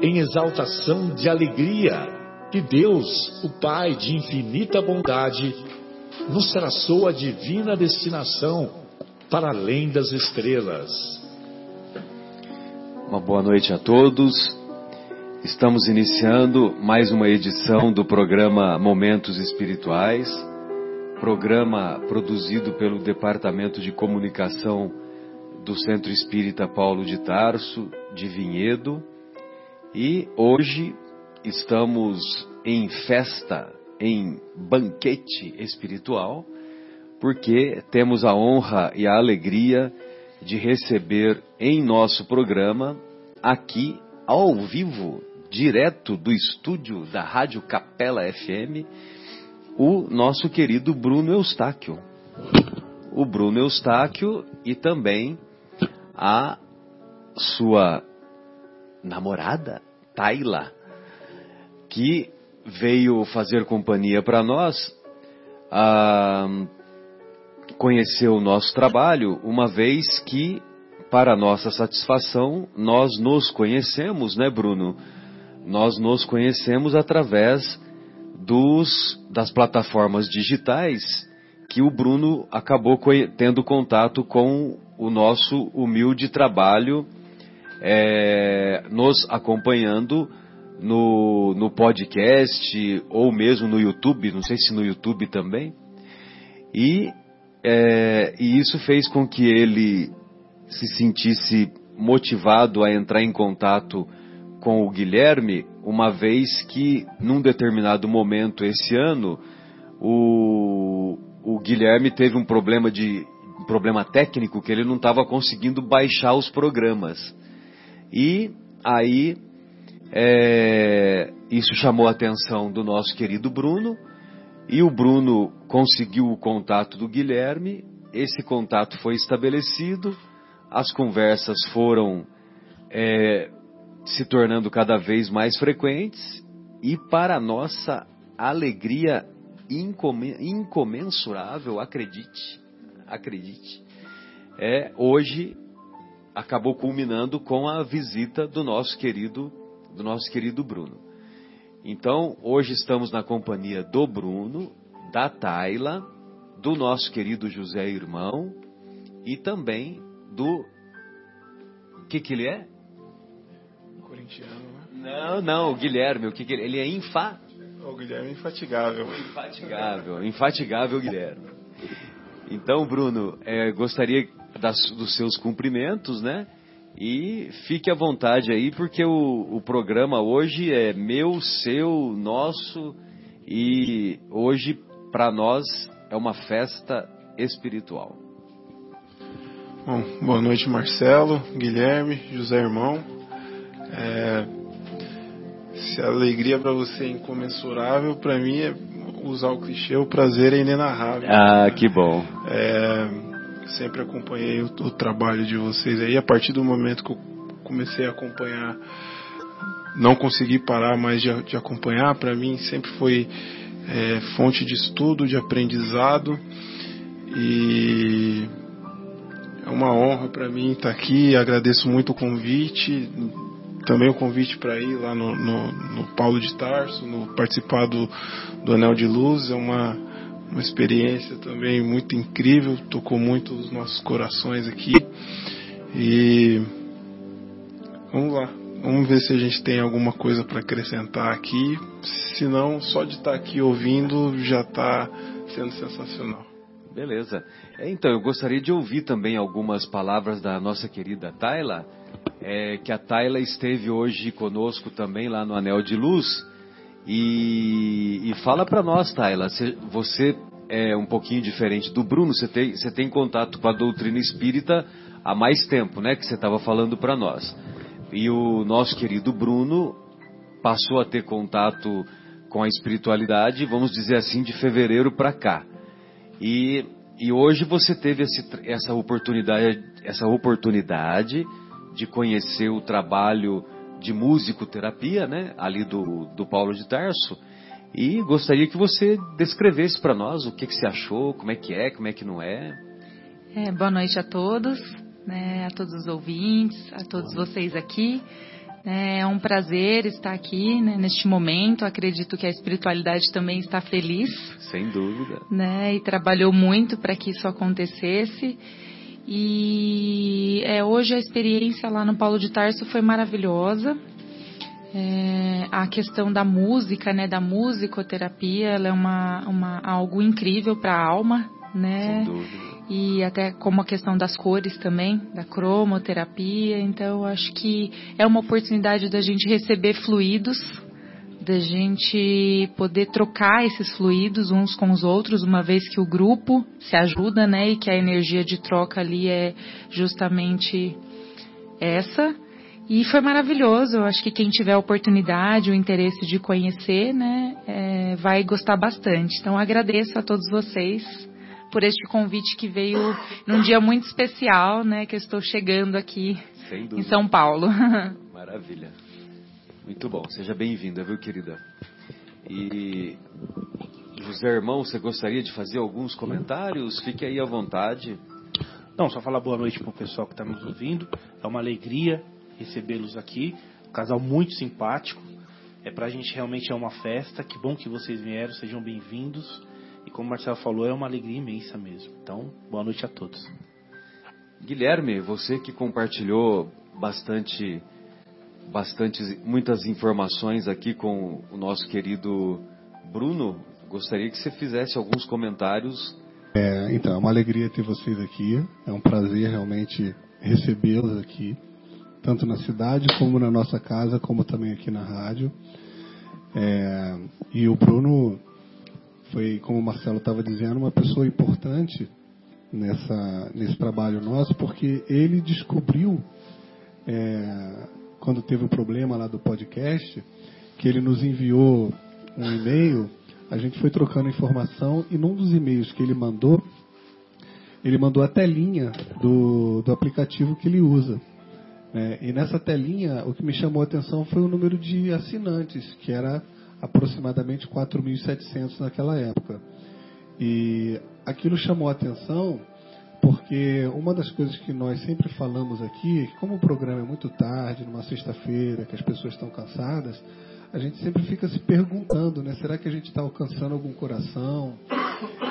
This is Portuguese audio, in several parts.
em exaltação de alegria que Deus, o Pai de infinita bondade, nos traçou a divina destinação para além das estrelas. Uma boa noite a todos. Estamos iniciando mais uma edição do programa Momentos Espirituais, programa produzido pelo Departamento de Comunicação do Centro Espírita Paulo de Tarso, de Vinhedo. E hoje estamos em festa, em banquete espiritual, porque temos a honra e a alegria de receber em nosso programa, aqui ao vivo, direto do estúdio da Rádio Capela FM, o nosso querido Bruno Eustáquio. O Bruno Eustáquio e também a sua namorada, Taila, que veio fazer companhia para nós, ah, conheceu o nosso trabalho, uma vez que, para nossa satisfação, nós nos conhecemos, né, Bruno? nós nos conhecemos através dos, das plataformas digitais que o Bruno acabou tendo contato com o nosso humilde trabalho, é, nos acompanhando no, no podcast ou mesmo no YouTube, não sei se no YouTube também. E, é, e isso fez com que ele se sentisse motivado a entrar em contato com o Guilherme, uma vez que, num determinado momento esse ano, o, o Guilherme teve um problema de um problema técnico que ele não estava conseguindo baixar os programas. E aí é, isso chamou a atenção do nosso querido Bruno, e o Bruno conseguiu o contato do Guilherme, esse contato foi estabelecido, as conversas foram é, se tornando cada vez mais frequentes e para nossa alegria incomensurável, acredite, acredite, é hoje acabou culminando com a visita do nosso querido do nosso querido Bruno. Então, hoje estamos na companhia do Bruno, da Taila, do nosso querido José Irmão e também do o que que ele é? corintiano, né? Não, não, o Guilherme, o que, que ele, ele é infa... O Guilherme é infatigável. Infatigável, infatigável Guilherme. Então, Bruno, é, gostaria das, dos seus cumprimentos, né? E fique à vontade aí, porque o, o programa hoje é meu, seu, nosso, e hoje, para nós, é uma festa espiritual. Bom, boa noite, Marcelo, Guilherme, José Irmão. É, se a alegria para você é incomensurável, para mim é usar o clichê, o prazer é inenarrável. Ah, que bom. É, sempre acompanhei o, o, trabalho de vocês aí. A partir do momento que eu comecei a acompanhar, não consegui parar mais de, de acompanhar. Para mim sempre foi é, fonte de estudo, de aprendizado e é uma honra para mim estar aqui. Agradeço muito o convite também o convite para ir lá no, no, no, Paulo de Tarso, no participar do, do Anel de Luz, é uma, uma experiência também muito incrível, tocou muito os nossos corações aqui. E vamos lá, Vamos ver se a gente tem alguma coisa para acrescentar aqui. Se não, só de estar tá aqui ouvindo já está sendo sensacional. Beleza. É, então, eu gostaria de ouvir também algumas palavras da nossa querida Tayla, é, que a Tayla esteve hoje conosco também lá no Anel de Luz. E, e fala para nós, Tayla, você é um pouquinho diferente do Bruno, você tem, você tem contato com a doutrina espírita há mais tempo, né, que você estava falando para nós. E o nosso querido Bruno passou a ter contato com a espiritualidade, vamos dizer assim, de fevereiro para cá. E, e hoje você teve esse, essa oportunidade, essa oportunidade de conhecer o trabalho de musicoterapia, né, ali do, do Paulo de Tarso. E gostaria que você descrevesse para nós o que, que você achou, como é que é, como é que não é. é boa noite a todos, né, a todos os ouvintes, a todos vocês aqui. É um prazer estar aqui né, neste momento. Acredito que a espiritualidade também está feliz. Sem dúvida. Né, e trabalhou muito para que isso acontecesse. E é, hoje a experiência lá no Paulo de Tarso foi maravilhosa. É, a questão da música, né, da musicoterapia, ela é uma, uma algo incrível para a alma, né? Sem dúvida e até como a questão das cores também, da cromoterapia. Então, acho que é uma oportunidade da gente receber fluidos, da gente poder trocar esses fluidos uns com os outros, uma vez que o grupo se ajuda, né, e que a energia de troca ali é justamente essa. E foi maravilhoso. Eu acho que quem tiver a oportunidade, o interesse de conhecer, né, é, vai gostar bastante. Então agradeço a todos vocês por este convite que veio num dia muito especial, né, que eu estou chegando aqui em São Paulo. Maravilha. Muito bom. Seja bem-vinda, viu, querida? E José Irmão, você gostaria de fazer alguns comentários? Fique aí à vontade. Não, só falar boa noite para o pessoal que está nos ouvindo. É uma alegria recebê-los aqui. Um casal muito simpático. É para a gente realmente é uma festa. Que bom que vocês vieram. Sejam bem-vindos. E como o Marcelo falou, é uma alegria imensa mesmo. Então, boa noite a todos. Guilherme, você que compartilhou bastante, bastante, muitas informações aqui com o nosso querido Bruno, gostaria que você fizesse alguns comentários. É, então, é uma alegria ter vocês aqui. É um prazer realmente recebê-los aqui, tanto na cidade como na nossa casa, como também aqui na rádio. É, e o Bruno foi, como o Marcelo estava dizendo, uma pessoa importante nessa, nesse trabalho nosso, porque ele descobriu, é, quando teve o problema lá do podcast, que ele nos enviou um e-mail, a gente foi trocando informação e num dos e-mails que ele mandou, ele mandou a telinha do, do aplicativo que ele usa. É, e nessa telinha, o que me chamou a atenção foi o número de assinantes, que era aproximadamente 4.700 naquela época. E aquilo chamou a atenção porque uma das coisas que nós sempre falamos aqui é que como o programa é muito tarde, numa sexta-feira, que as pessoas estão cansadas, a gente sempre fica se perguntando, né? Será que a gente está alcançando algum coração?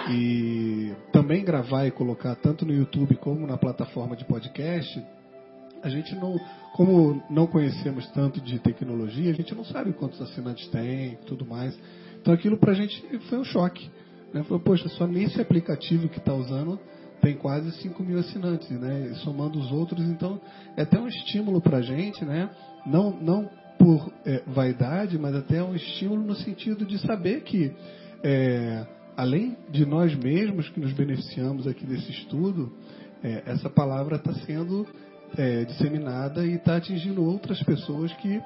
E também gravar e colocar tanto no YouTube como na plataforma de podcast, a gente não, como não conhecemos tanto de tecnologia, a gente não sabe quantos assinantes tem tudo mais. Então aquilo para a gente foi um choque. Né? Falou, poxa, só nesse aplicativo que está usando tem quase 5 mil assinantes, né? Somando os outros, então é até um estímulo para a gente, né? Não, não por é, vaidade, mas até um estímulo no sentido de saber que, é, além de nós mesmos que nos beneficiamos aqui desse estudo, é, essa palavra está sendo é, disseminada e está atingindo outras pessoas que,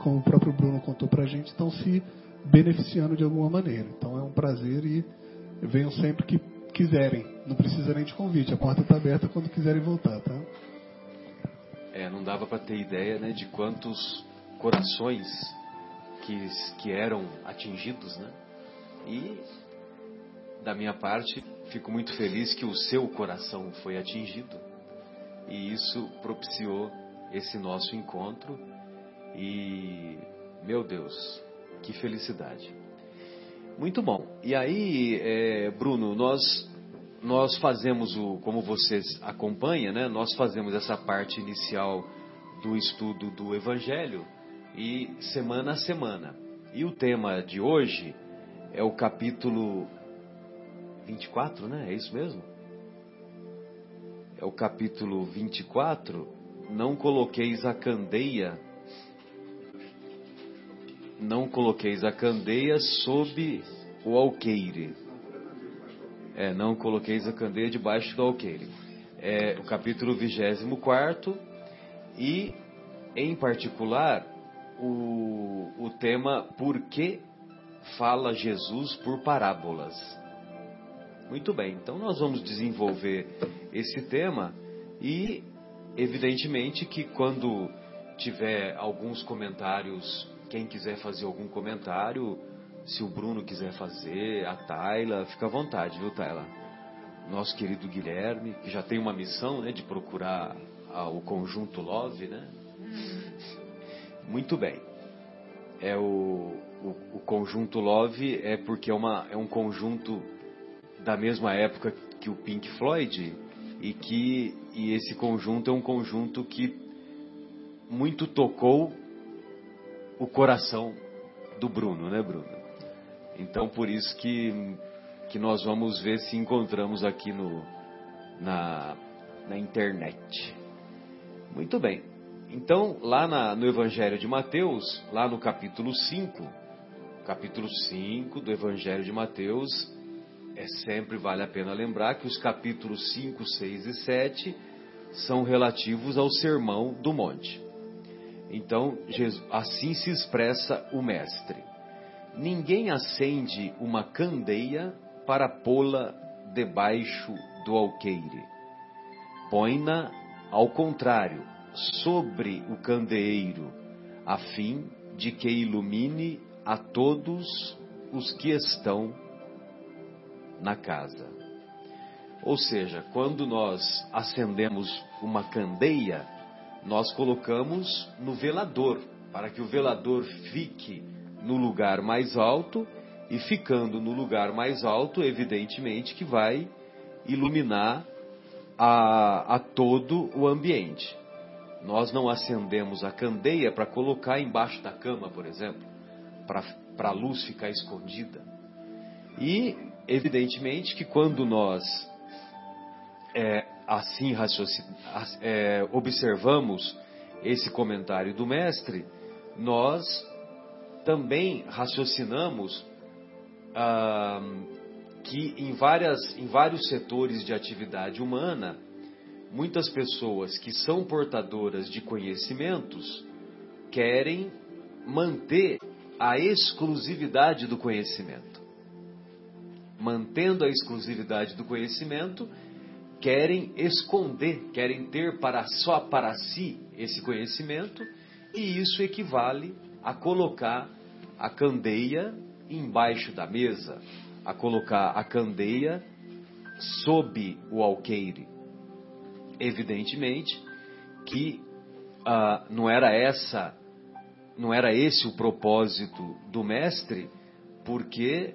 como o próprio Bruno contou para a gente, estão se beneficiando de alguma maneira. Então é um prazer e venham sempre que quiserem. Não precisa nem de convite, a porta está aberta quando quiserem voltar, tá? É, não dava para ter ideia né, de quantos corações que, que eram atingidos, né? E da minha parte, fico muito feliz que o seu coração foi atingido e isso propiciou esse nosso encontro. E, meu Deus, que felicidade. Muito bom. E aí, é, Bruno, nós nós fazemos o, como vocês acompanham, né? Nós fazemos essa parte inicial do estudo do Evangelho e semana a semana. E o tema de hoje é o capítulo 24, né? É isso mesmo? É o capítulo 24. Não coloqueis a candeia. Não coloqueis a candeia sob o alqueire. É, não coloqueis a candeia debaixo do alqueire. É o capítulo 24 e, em particular, o, o tema Por que fala Jesus por parábolas? Muito bem, então nós vamos desenvolver esse tema e, evidentemente, que quando tiver alguns comentários, quem quiser fazer algum comentário, se o Bruno quiser fazer, a Tayla, fica à vontade, viu, Tayla? Nosso querido Guilherme, que já tem uma missão, né, de procurar a, o conjunto Love, né? Muito bem. É o, o, o, conjunto Love é porque é, uma, é um conjunto da mesma época que o Pink Floyd e que e esse conjunto é um conjunto que muito tocou o coração do Bruno, né, Bruno? Então por isso que que nós vamos ver se encontramos aqui no na, na internet. Muito bem. Então, lá na, no Evangelho de Mateus, lá no capítulo 5, capítulo 5 do Evangelho de Mateus, é sempre vale a pena lembrar que os capítulos 5, 6 e 7 são relativos ao Sermão do Monte. Então, Jesus, assim se expressa o Mestre. Ninguém acende uma candeia para pô-la debaixo do alqueire. Põe-na, ao contrário, sobre o candeeiro, a fim de que ilumine a todos os que estão na casa. Ou seja, quando nós acendemos uma candeia, nós colocamos no velador, para que o velador fique no lugar mais alto e ficando no lugar mais alto, evidentemente que vai iluminar a, a todo o ambiente. Nós não acendemos a candeia para colocar embaixo da cama, por exemplo, para a luz ficar escondida. E, evidentemente, que quando nós é, assim é, observamos esse comentário do Mestre, nós também raciocinamos ah, que em, várias, em vários setores de atividade humana, muitas pessoas que são portadoras de conhecimentos querem manter a exclusividade do conhecimento. Mantendo a exclusividade do conhecimento, querem esconder, querem ter para só para si esse conhecimento, e isso equivale a colocar a candeia embaixo da mesa, a colocar a candeia sob o alqueire. Evidentemente que ah, não era essa, não era esse o propósito do mestre, porque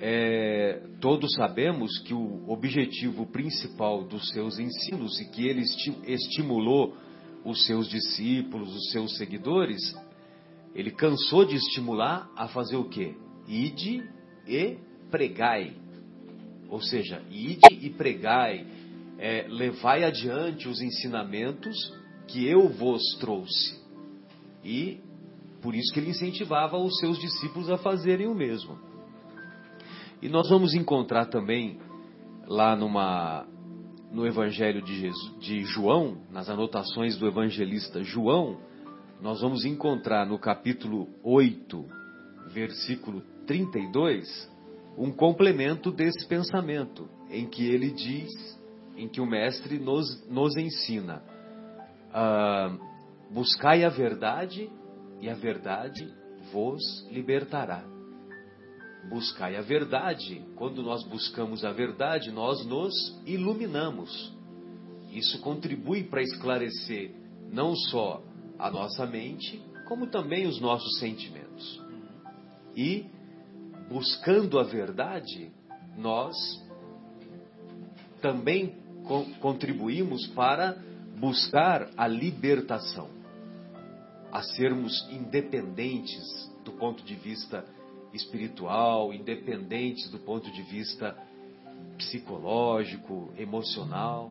é, todos sabemos que o objetivo principal dos seus ensinos e que ele esti estimulou os seus discípulos, os seus seguidores, ele cansou de estimular a fazer o quê? Ide e pregai. Ou seja, ide e pregai, é, levai adiante os ensinamentos que eu vos trouxe. E por isso que ele incentivava os seus discípulos a fazerem o mesmo. E nós vamos encontrar também lá numa, no Evangelho de, Jesus, de João, nas anotações do evangelista João, nós vamos encontrar no capítulo 8, versículo 32, um complemento desse pensamento, em que ele diz em que o Mestre nos, nos ensina: uh, buscai a verdade e a verdade vos libertará. Buscai a verdade. Quando nós buscamos a verdade, nós nos iluminamos. Isso contribui para esclarecer não só a nossa mente, como também os nossos sentimentos. E, buscando a verdade, nós também contribuímos para buscar a libertação. a sermos independentes do ponto de vista espiritual, independentes do ponto de vista psicológico, emocional.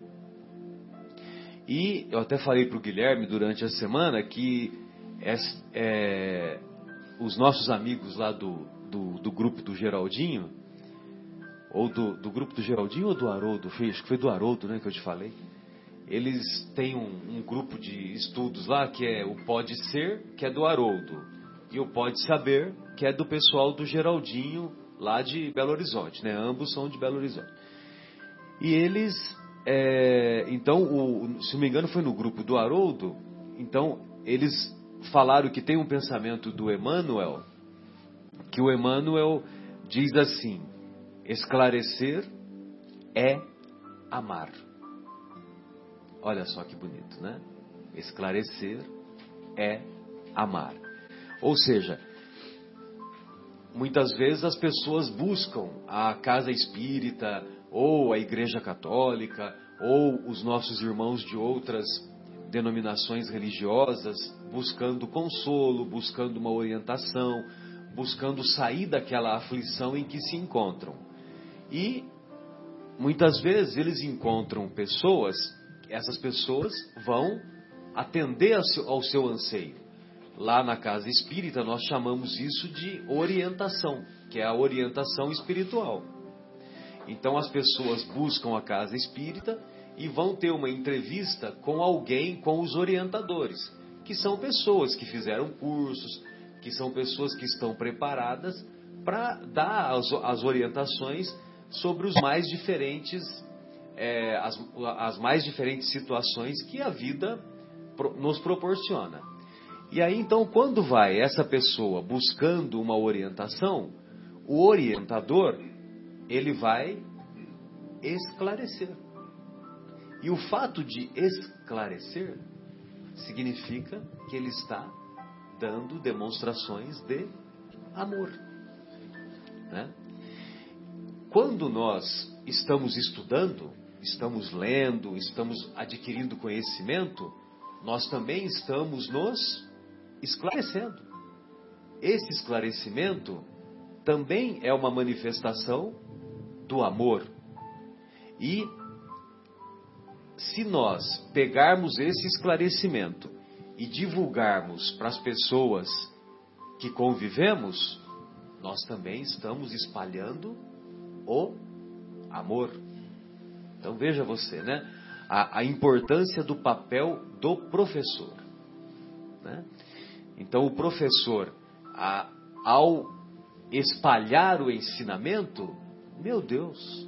E eu até falei para o Guilherme durante a semana que é, os nossos amigos lá do, do, do, grupo do Geraldinho, ou do, do grupo do Geraldinho ou do Haroldo, acho que foi do Haroldo né, que eu te falei, eles têm um, um, grupo de estudos lá que é o Pode Ser, que é do Haroldo, e o Pode Saber, que é do pessoal do Geraldinho, lá de Belo Horizonte, né? Ambos são de Belo Horizonte. E eles, é, então, o, se não me engano, foi no grupo do Haroldo, então eles falaram que tem um pensamento do Emmanuel, que o Emmanuel diz assim: esclarecer é amar. Olha só que bonito, né? Esclarecer é amar. Ou seja, muitas vezes as pessoas buscam a casa espírita, ou a igreja católica, ou os nossos irmãos de outras denominações religiosas, buscando consolo, buscando uma orientação, buscando sair daquela aflição em que se encontram. E muitas vezes eles encontram pessoas, essas pessoas vão atender ao seu, anseio. Lá na casa espírita nós chamamos isso de orientação, que é a orientação espiritual. Então as pessoas buscam a casa espírita e vão ter uma entrevista com alguém, com os orientadores, que são pessoas que fizeram cursos, que são pessoas que estão preparadas para dar as, as, orientações sobre os mais diferentes, é, as, as mais diferentes situações que a vida nos proporciona. E aí então, quando vai essa pessoa buscando uma orientação, o orientador ele vai esclarecer. E o fato de esclarecer significa que ele está dando demonstrações de amor. Né? Quando nós estamos estudando, estamos lendo, estamos adquirindo conhecimento, nós também estamos nos esclarecendo. Esse esclarecimento também é uma manifestação do amor. E se nós pegarmos esse esclarecimento e divulgarmos para as pessoas que convivemos, nós também estamos espalhando o amor. Então veja você, né? A, a importância do papel do professor. Né? Então, o professor, a, ao espalhar o ensinamento, meu Deus,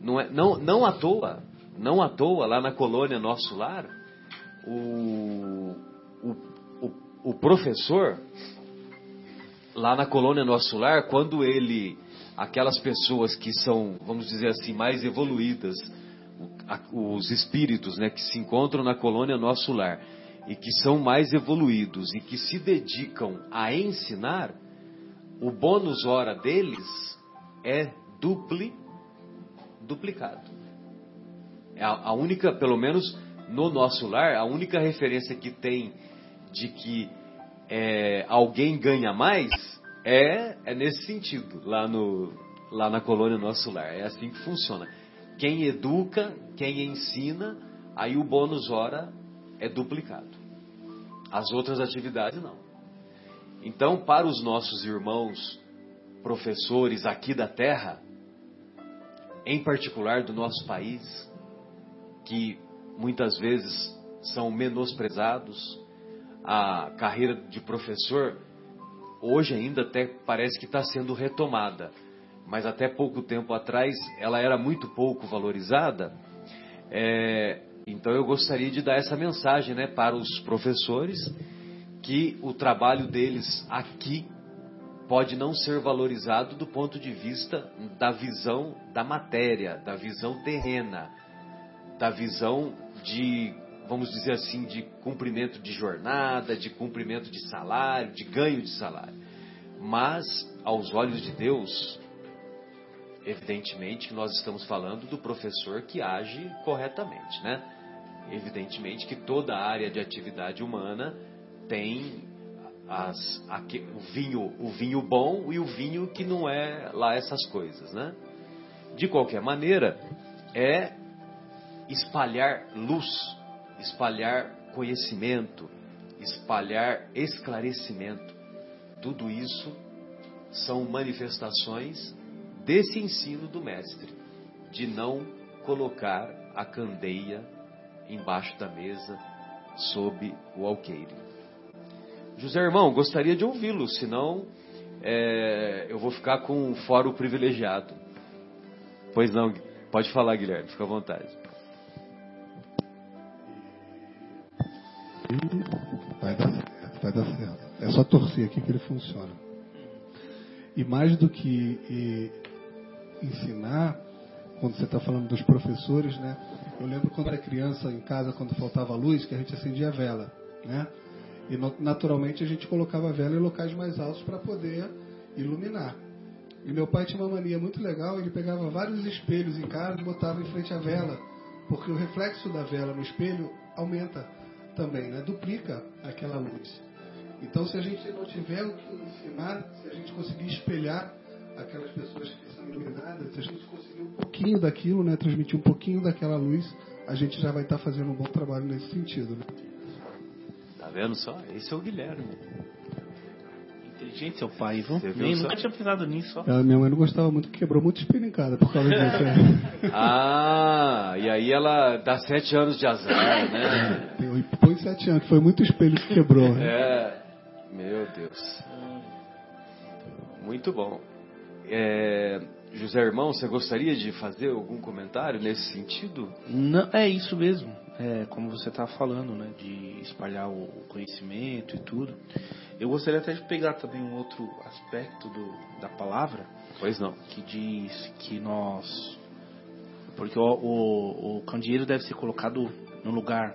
não, é, não, não à toa, não à toa, lá na colônia Nosso Lar, o, o, o, o professor, lá na colônia Nosso Lar, quando ele, aquelas pessoas que são, vamos dizer assim, mais evoluídas, os espíritos né, que se encontram na colônia Nosso Lar, e que são mais evoluídos e que se dedicam a ensinar, o bônus hora deles é dupli, duplicado. É a, a única, pelo menos no nosso lar, a única referência que tem de que é, alguém ganha mais é, é nesse sentido, lá, no, lá na colônia Nosso Lar. É assim que funciona. Quem educa, quem ensina, aí o bônus hora é duplicado. As outras atividades não. Então, para os nossos irmãos professores aqui da terra, em particular do nosso país, que muitas vezes são menosprezados, a carreira de professor hoje ainda até parece que está sendo retomada, mas até pouco tempo atrás ela era muito pouco valorizada. É, então eu gostaria de dar essa mensagem né, para os professores que o trabalho deles aqui pode não ser valorizado do ponto de vista da visão da matéria, da visão terrena, da visão de, vamos dizer assim, de cumprimento de jornada, de cumprimento de salário, de ganho de salário. Mas, aos olhos de Deus, evidentemente que nós estamos falando do professor que age corretamente, né? Evidentemente que toda área de atividade humana tem as, aqui, o vinho o vinho bom e o vinho que não é lá essas coisas, né? De qualquer maneira, é espalhar luz, espalhar conhecimento, espalhar esclarecimento. Tudo isso são manifestações desse ensino do mestre, de não colocar a candeia embaixo da mesa sob o alqueire. José Irmão, gostaria de ouvi-lo, senão é, eu vou ficar com um fórum privilegiado. Pois não, pode falar, Guilherme, fica à vontade. Vai dar certo, vai dar certo. É só torcer aqui que ele funciona. E mais do que ensinar, quando você está falando dos professores, né? Eu lembro quando era criança em casa, quando faltava luz, que a gente acendia a vela, né? E naturalmente a gente colocava a vela em locais mais altos para poder iluminar. E meu pai tinha uma mania muito legal, ele pegava vários espelhos em casa e botava em frente à vela, porque o reflexo da vela no espelho aumenta também, né? Duplica aquela luz. Então, se a gente não tiver o que ensinar, se a gente conseguir espelhar aquelas pessoas que são iluminadas, se a gente conseguir um pouquinho daquilo, né, transmitir um pouquinho daquela luz, a gente já vai estar fazendo um bom trabalho nesse sentido. Né? Tá vendo só? Esse é o Guilherme. Inteligente seu pai, viu? Nem, nunca tinha pensado nisso. Ela, minha mãe não gostava muito, quebrou muito espelho em casa por causa disso. ah, e aí ela dá sete anos de azar, né? Tem, põe sete anos, que foi muito espelho que quebrou. Né? É, meu Deus. Muito bom. É, José Irmão, você gostaria de fazer algum comentário nesse sentido? Não, é isso mesmo. É, como você estava falando, né, de espalhar o conhecimento e tudo. Eu gostaria até de pegar também um outro aspecto do, da palavra. Pois não. Que diz que nós. Porque o, o, o candeeiro deve ser colocado no lugar,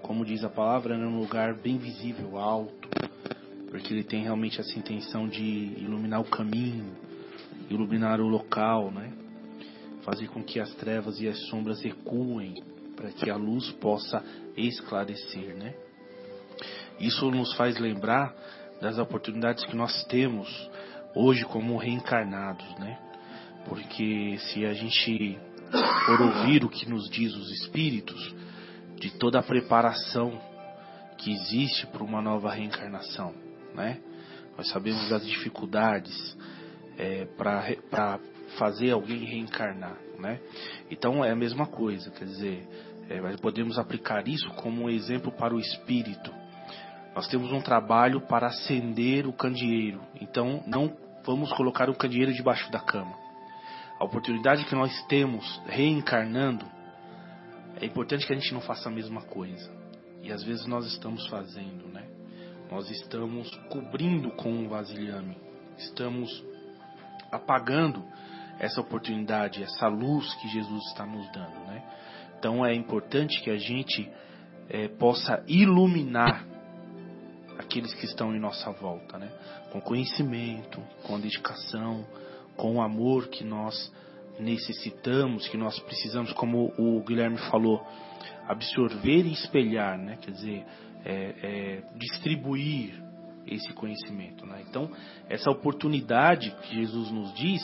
como diz a palavra, num lugar bem visível, alto. Porque ele tem realmente essa intenção de iluminar o caminho, iluminar o local, né? Fazer com que as trevas e as sombras recuem para que a luz possa esclarecer, né? Isso nos faz lembrar das oportunidades que nós temos hoje como reencarnados, né? Porque se a gente for ouvir o que nos diz os espíritos, de toda a preparação que existe para uma nova reencarnação, né? Nós sabemos das dificuldades é, para fazer alguém reencarnar, né? Então é a mesma coisa, quer dizer, é, podemos aplicar isso como um exemplo para o espírito nós temos um trabalho para acender o candeeiro. Então, não vamos colocar o candeeiro debaixo da cama. A oportunidade que nós temos reencarnando, é importante que a gente não faça a mesma coisa. E às vezes nós estamos fazendo, né? Nós estamos cobrindo com um vasilhame. Estamos apagando essa oportunidade, essa luz que Jesus está nos dando, né? Então é importante que a gente é, possa iluminar aqueles que estão em nossa volta, né? Com conhecimento, com dedicação, com o amor que nós necessitamos, que nós precisamos, como o Guilherme falou, absorver e espelhar, né? Quer dizer, é, é, distribuir esse conhecimento, né? Então, essa oportunidade que Jesus nos diz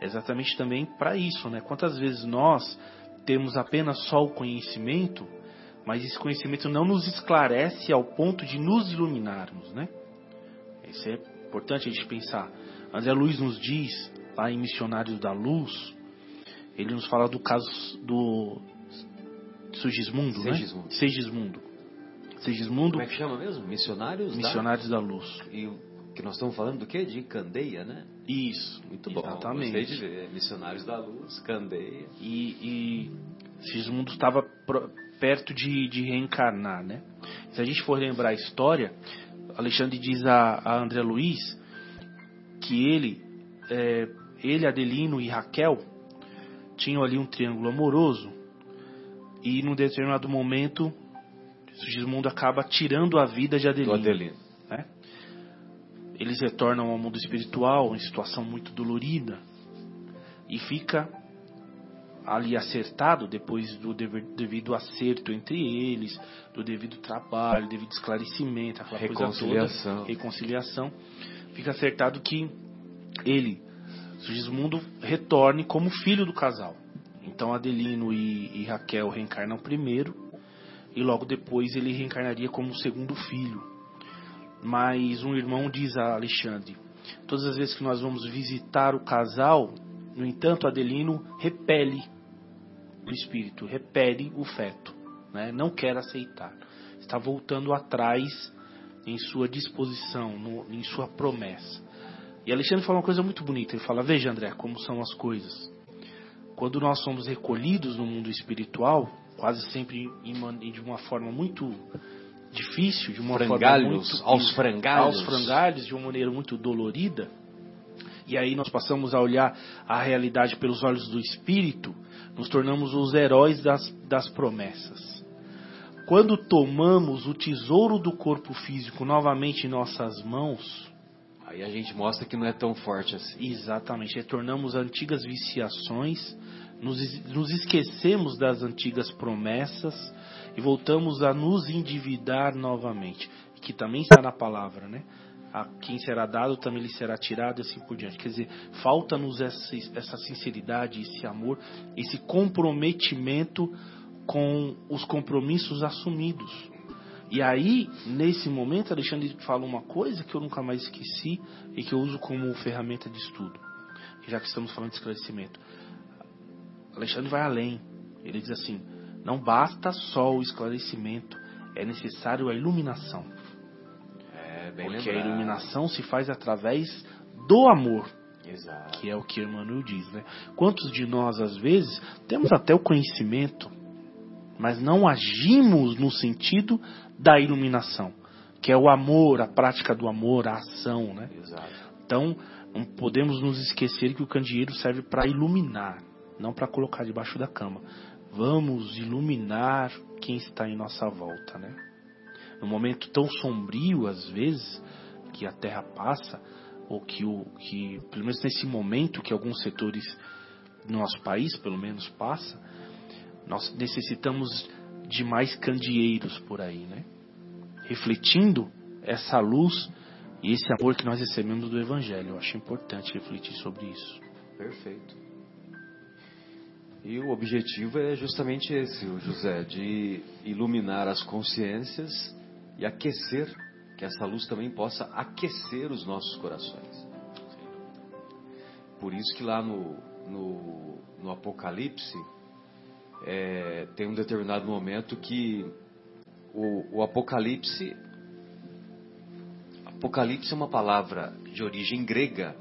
exatamente também para isso, né? Quantas vezes nós temos apenas só o conhecimento mas esse conhecimento não nos esclarece ao ponto de nos iluminarmos, né? Isso é importante a gente pensar. André Luiz nos diz, lá em Missionários da Luz, ele nos fala do caso do Sugismundo, Segismundo. né? Segismundo. Segismundo. Como é que chama mesmo? Missionários, Missionários da, da Luz. E que nós estamos falando do quê? De Candeia, né? Isso. Muito bom. Exatamente. Gostei de ver. Missionários da Luz, Candeia. E, e Segismundo estava perto de, de reencarnar, né? Se a gente for lembrar a história, Alexandre diz a, a André Luiz que ele, é, ele, Adelino e Raquel tinham ali um triângulo amoroso e num determinado momento Sigismundo acaba tirando a vida de Adelino. Adelino. Eles retornam ao mundo espiritual em situação muito dolorida e fica ali acertado, depois do dever, devido acerto entre eles, do devido trabalho, devido esclarecimento, aquela reconciliação. coisa toda, reconciliação, fica acertado que ele, Sigismundo, retorne como filho do casal. Então Adelino e, e Raquel reencarnam primeiro, e logo depois ele reencarnaria como segundo filho. Mas um irmão diz a Alexandre: todas as vezes que nós vamos visitar o casal, no entanto, Adelino repele o espírito, repele o feto, né? não quer aceitar. Está voltando atrás em sua disposição, no, em sua promessa. E Alexandre fala uma coisa muito bonita. Ele fala: Veja, André, como são as coisas. Quando nós somos recolhidos no mundo espiritual, quase sempre de uma forma muito difícil, de uma frangalhos, forma muito aos frangalhos, aos frangalhos, de uma maneira muito dolorida. E aí nós passamos a olhar a realidade pelos olhos do espírito, nos tornamos os heróis das, das promessas. Quando tomamos o tesouro do corpo físico novamente em nossas mãos, aí a gente mostra que não é tão forte assim. Exatamente, retornamos antigas viciações, nos, nos esquecemos das antigas promessas e voltamos a nos endividar novamente, que também está na palavra, né? A quem será dado também lhe será tirado e assim por diante. Quer dizer, falta-nos essa, essa sinceridade, esse amor, esse comprometimento com os compromissos assumidos. E aí, nesse momento, Alexandre fala uma coisa que eu nunca mais esqueci e que eu uso como ferramenta de estudo, já que estamos falando de esclarecimento. Alexandre vai além. Ele diz assim: não basta só o esclarecimento, é necessário a iluminação. É, bem Porque lembrado. a iluminação se faz através do amor, Exato. que é o que Emmanuel diz, né? Quantos de nós, às vezes, temos até o conhecimento, mas não agimos no sentido da iluminação, que é o amor, a prática do amor, a ação, né? Exato. Então, não podemos nos esquecer que o candeeiro serve para iluminar, não para colocar debaixo da cama. Vamos iluminar quem está em nossa volta, né? Num momento tão sombrio, às vezes, que a Terra passa, ou que, o, que pelo menos nesse momento que alguns setores do nosso país, pelo menos, passa, nós necessitamos de mais candeeiros por aí, né? Refletindo essa luz e esse amor que nós recebemos do Evangelho. Eu acho importante refletir sobre isso. Perfeito. E o objetivo é justamente esse, José, de iluminar as consciências e aquecer, que essa luz também possa aquecer os nossos corações. Por isso que lá no, no, no Apocalipse é, tem um determinado momento que o, o Apocalipse Apocalipse é uma palavra de origem grega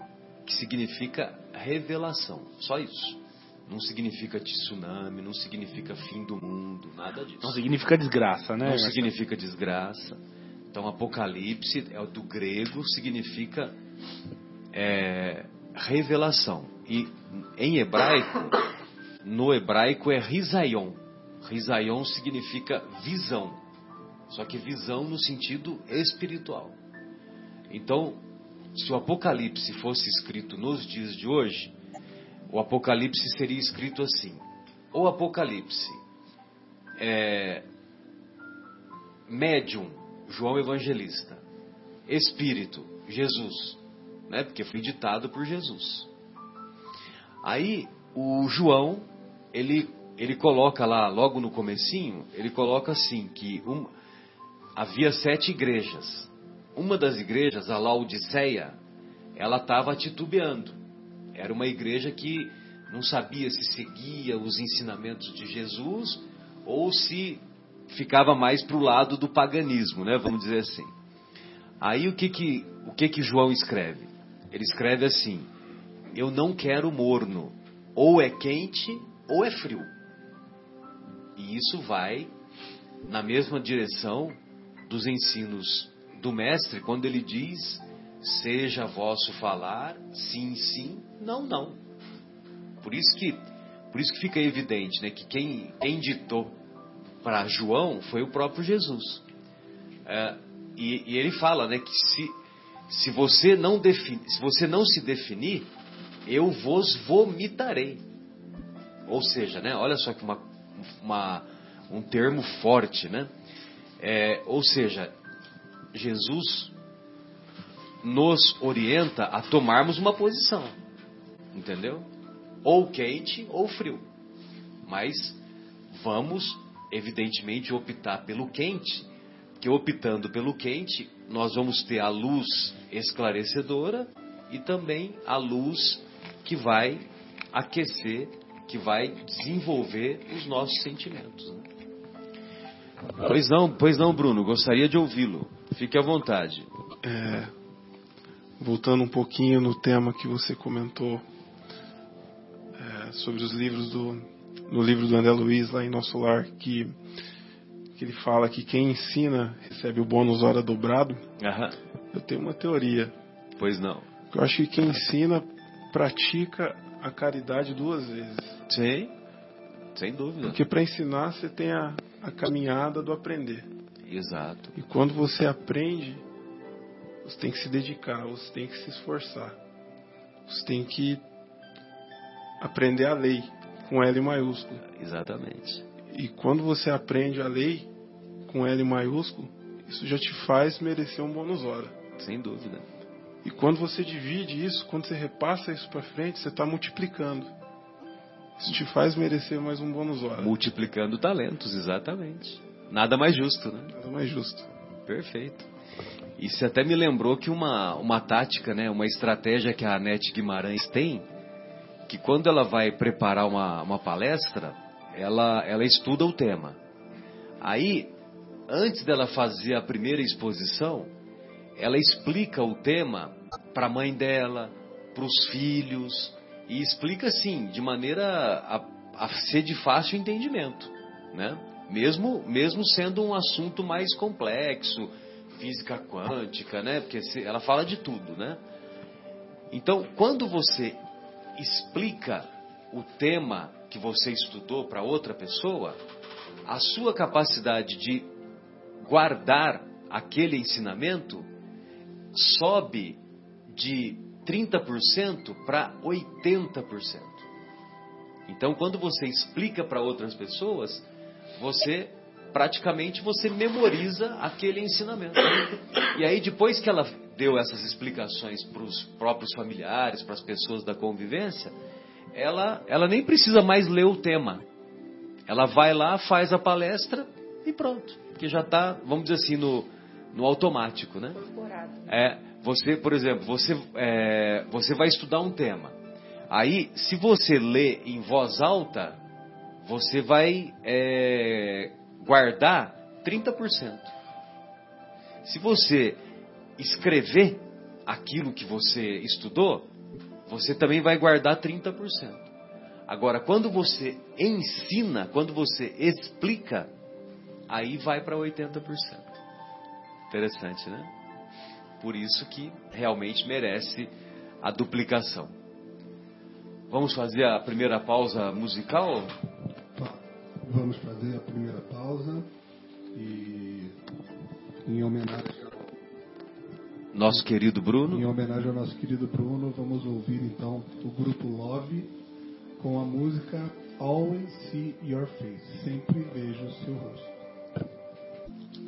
que significa revelação, só isso. Não significa tsunami, não significa fim do mundo, nada disso. Não significa desgraça, né? Não significa desgraça. Então, Apocalipse é do grego, significa é, revelação. E em hebraico, no hebraico é risaion. Risaion significa visão. Só que visão no sentido espiritual. Então, se o Apocalipse fosse escrito nos dias de hoje, o Apocalipse seria escrito assim: o Apocalipse é médium João Evangelista, Espírito Jesus, né? Porque foi ditado por Jesus. Aí o João ele ele coloca lá logo no comecinho ele coloca assim que um, havia sete igrejas. Uma das igrejas, a Laodiceia, ela estava titubeando. Era uma igreja que não sabia se seguia os ensinamentos de Jesus ou se ficava mais para o lado do paganismo, né? Vamos dizer assim. Aí o que que o que que João escreve? Ele escreve assim: Eu não quero morno, ou é quente ou é frio. E isso vai na mesma direção dos ensinos do mestre quando ele diz: seja vosso falar, sim, sim, não, não. Por isso que, por isso que fica evidente, né, que quem, quem ditou para João foi o próprio Jesus. É, e, e, ele fala, né, que se, se você não defini, se você não se definir, eu vos vomitarei. Ou seja, né, olha só que uma, uma um termo forte, né? É, ou seja, Jesus nos orienta a tomarmos uma posição, entendeu? Ou quente ou frio. Mas vamos, evidentemente, optar pelo quente, que optando pelo quente, nós vamos ter a luz esclarecedora e também a luz que vai aquecer, que vai desenvolver os nossos sentimentos. Né? Pois não, pois não, Bruno, gostaria de ouvi-lo. Fique à vontade. É, voltando um pouquinho no tema que você comentou é, sobre os livros do no livro do André Luiz lá em nosso lar que que ele fala que quem ensina recebe o bônus hora dobrado. Aham. Eu tenho uma teoria. Pois não. Eu acho que quem ensina pratica a caridade duas vezes. Sim, sem dúvida. Porque para ensinar você tem a, a caminhada do aprender. Exato. E quando você aprende, você tem que se dedicar, você tem que se esforçar. Você tem que aprender a lei com L maiúsculo. Exatamente. E quando você aprende a lei com L maiúsculo, isso já te faz merecer um bônus hora. Sem dúvida. E quando você divide isso, quando você repassa isso para frente, você está multiplicando. Isso te faz merecer mais um bônus hora. Multiplicando talentos, exatamente. Nada mais justo, né? Nada mais justo. Perfeito. Você até me lembrou que uma, uma tática, né, uma estratégia que a Anete Guimarães tem, que quando ela vai preparar uma, uma palestra, ela, ela estuda o tema. Aí, antes dela fazer a primeira exposição, ela explica o tema para a mãe dela, para os filhos, e explica assim, de maneira a, a ser de fácil entendimento, né? Mesmo, mesmo sendo um assunto mais complexo, física quântica, né? Porque ela fala de tudo, né? Então, quando você explica o tema que você estudou para outra pessoa, a sua capacidade de guardar aquele ensinamento sobe de 30% para 80%. Então, quando você explica para outras pessoas, você praticamente você memoriza aquele ensinamento. E aí depois que ela deu essas explicações para os próprios familiares, para as pessoas da convivência, ela, ela nem precisa mais ler o tema. Ela vai lá, faz a palestra e pronto. Que já está, vamos dizer assim, no, no automático, né? É, você, por exemplo, você, é, você vai estudar um tema. Aí, se você lê em voz alta, você vai é, guardar 30%. Se você escrever aquilo que você estudou, você também vai guardar 30%. Agora, quando você ensina, quando você explica, aí vai para 80%. Interessante, né? Por isso que realmente merece a duplicação. Vamos fazer a primeira pausa musical? Vamos fazer a primeira pausa e em homenagem nosso querido Bruno. Em homenagem ao nosso querido Bruno, vamos ouvir então o grupo Love com a música Always See Your Face. Sempre vejo o seu rosto.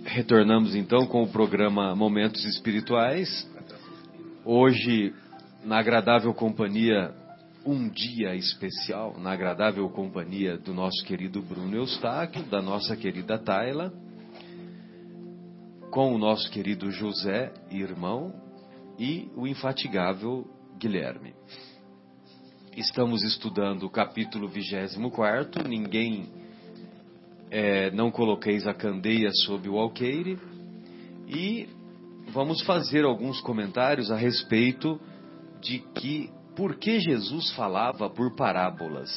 Retornamos então com o programa Momentos Espirituais. Hoje, na agradável companhia, um dia especial, na agradável companhia do nosso querido Bruno Eustáquio, da nossa querida Tayla com o nosso querido José, irmão, e o infatigável Guilherme. Estamos estudando o capítulo 24, ninguém é, não coloqueis a candeia sob o alqueire, e vamos fazer alguns comentários a respeito de que por que Jesus falava por parábolas.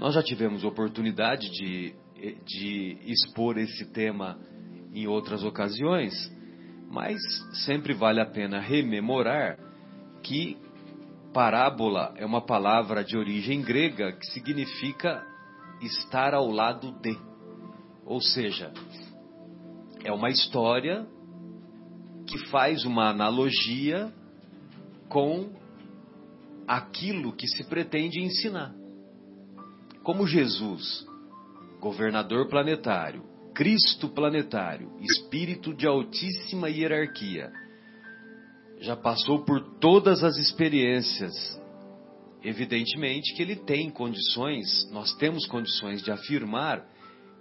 Nós já tivemos oportunidade de, de expor esse tema em outras ocasiões, mas sempre vale a pena rememorar que parábola é uma palavra de origem grega que significa estar ao lado de. Ou seja, é uma história que faz uma analogia com aquilo que se pretende ensinar. como Jesus, governador planetário, Cristo planetário, espírito de altíssima hierarquia, já passou por todas as experiências. Evidentemente que ele tem condições, nós temos condições de afirmar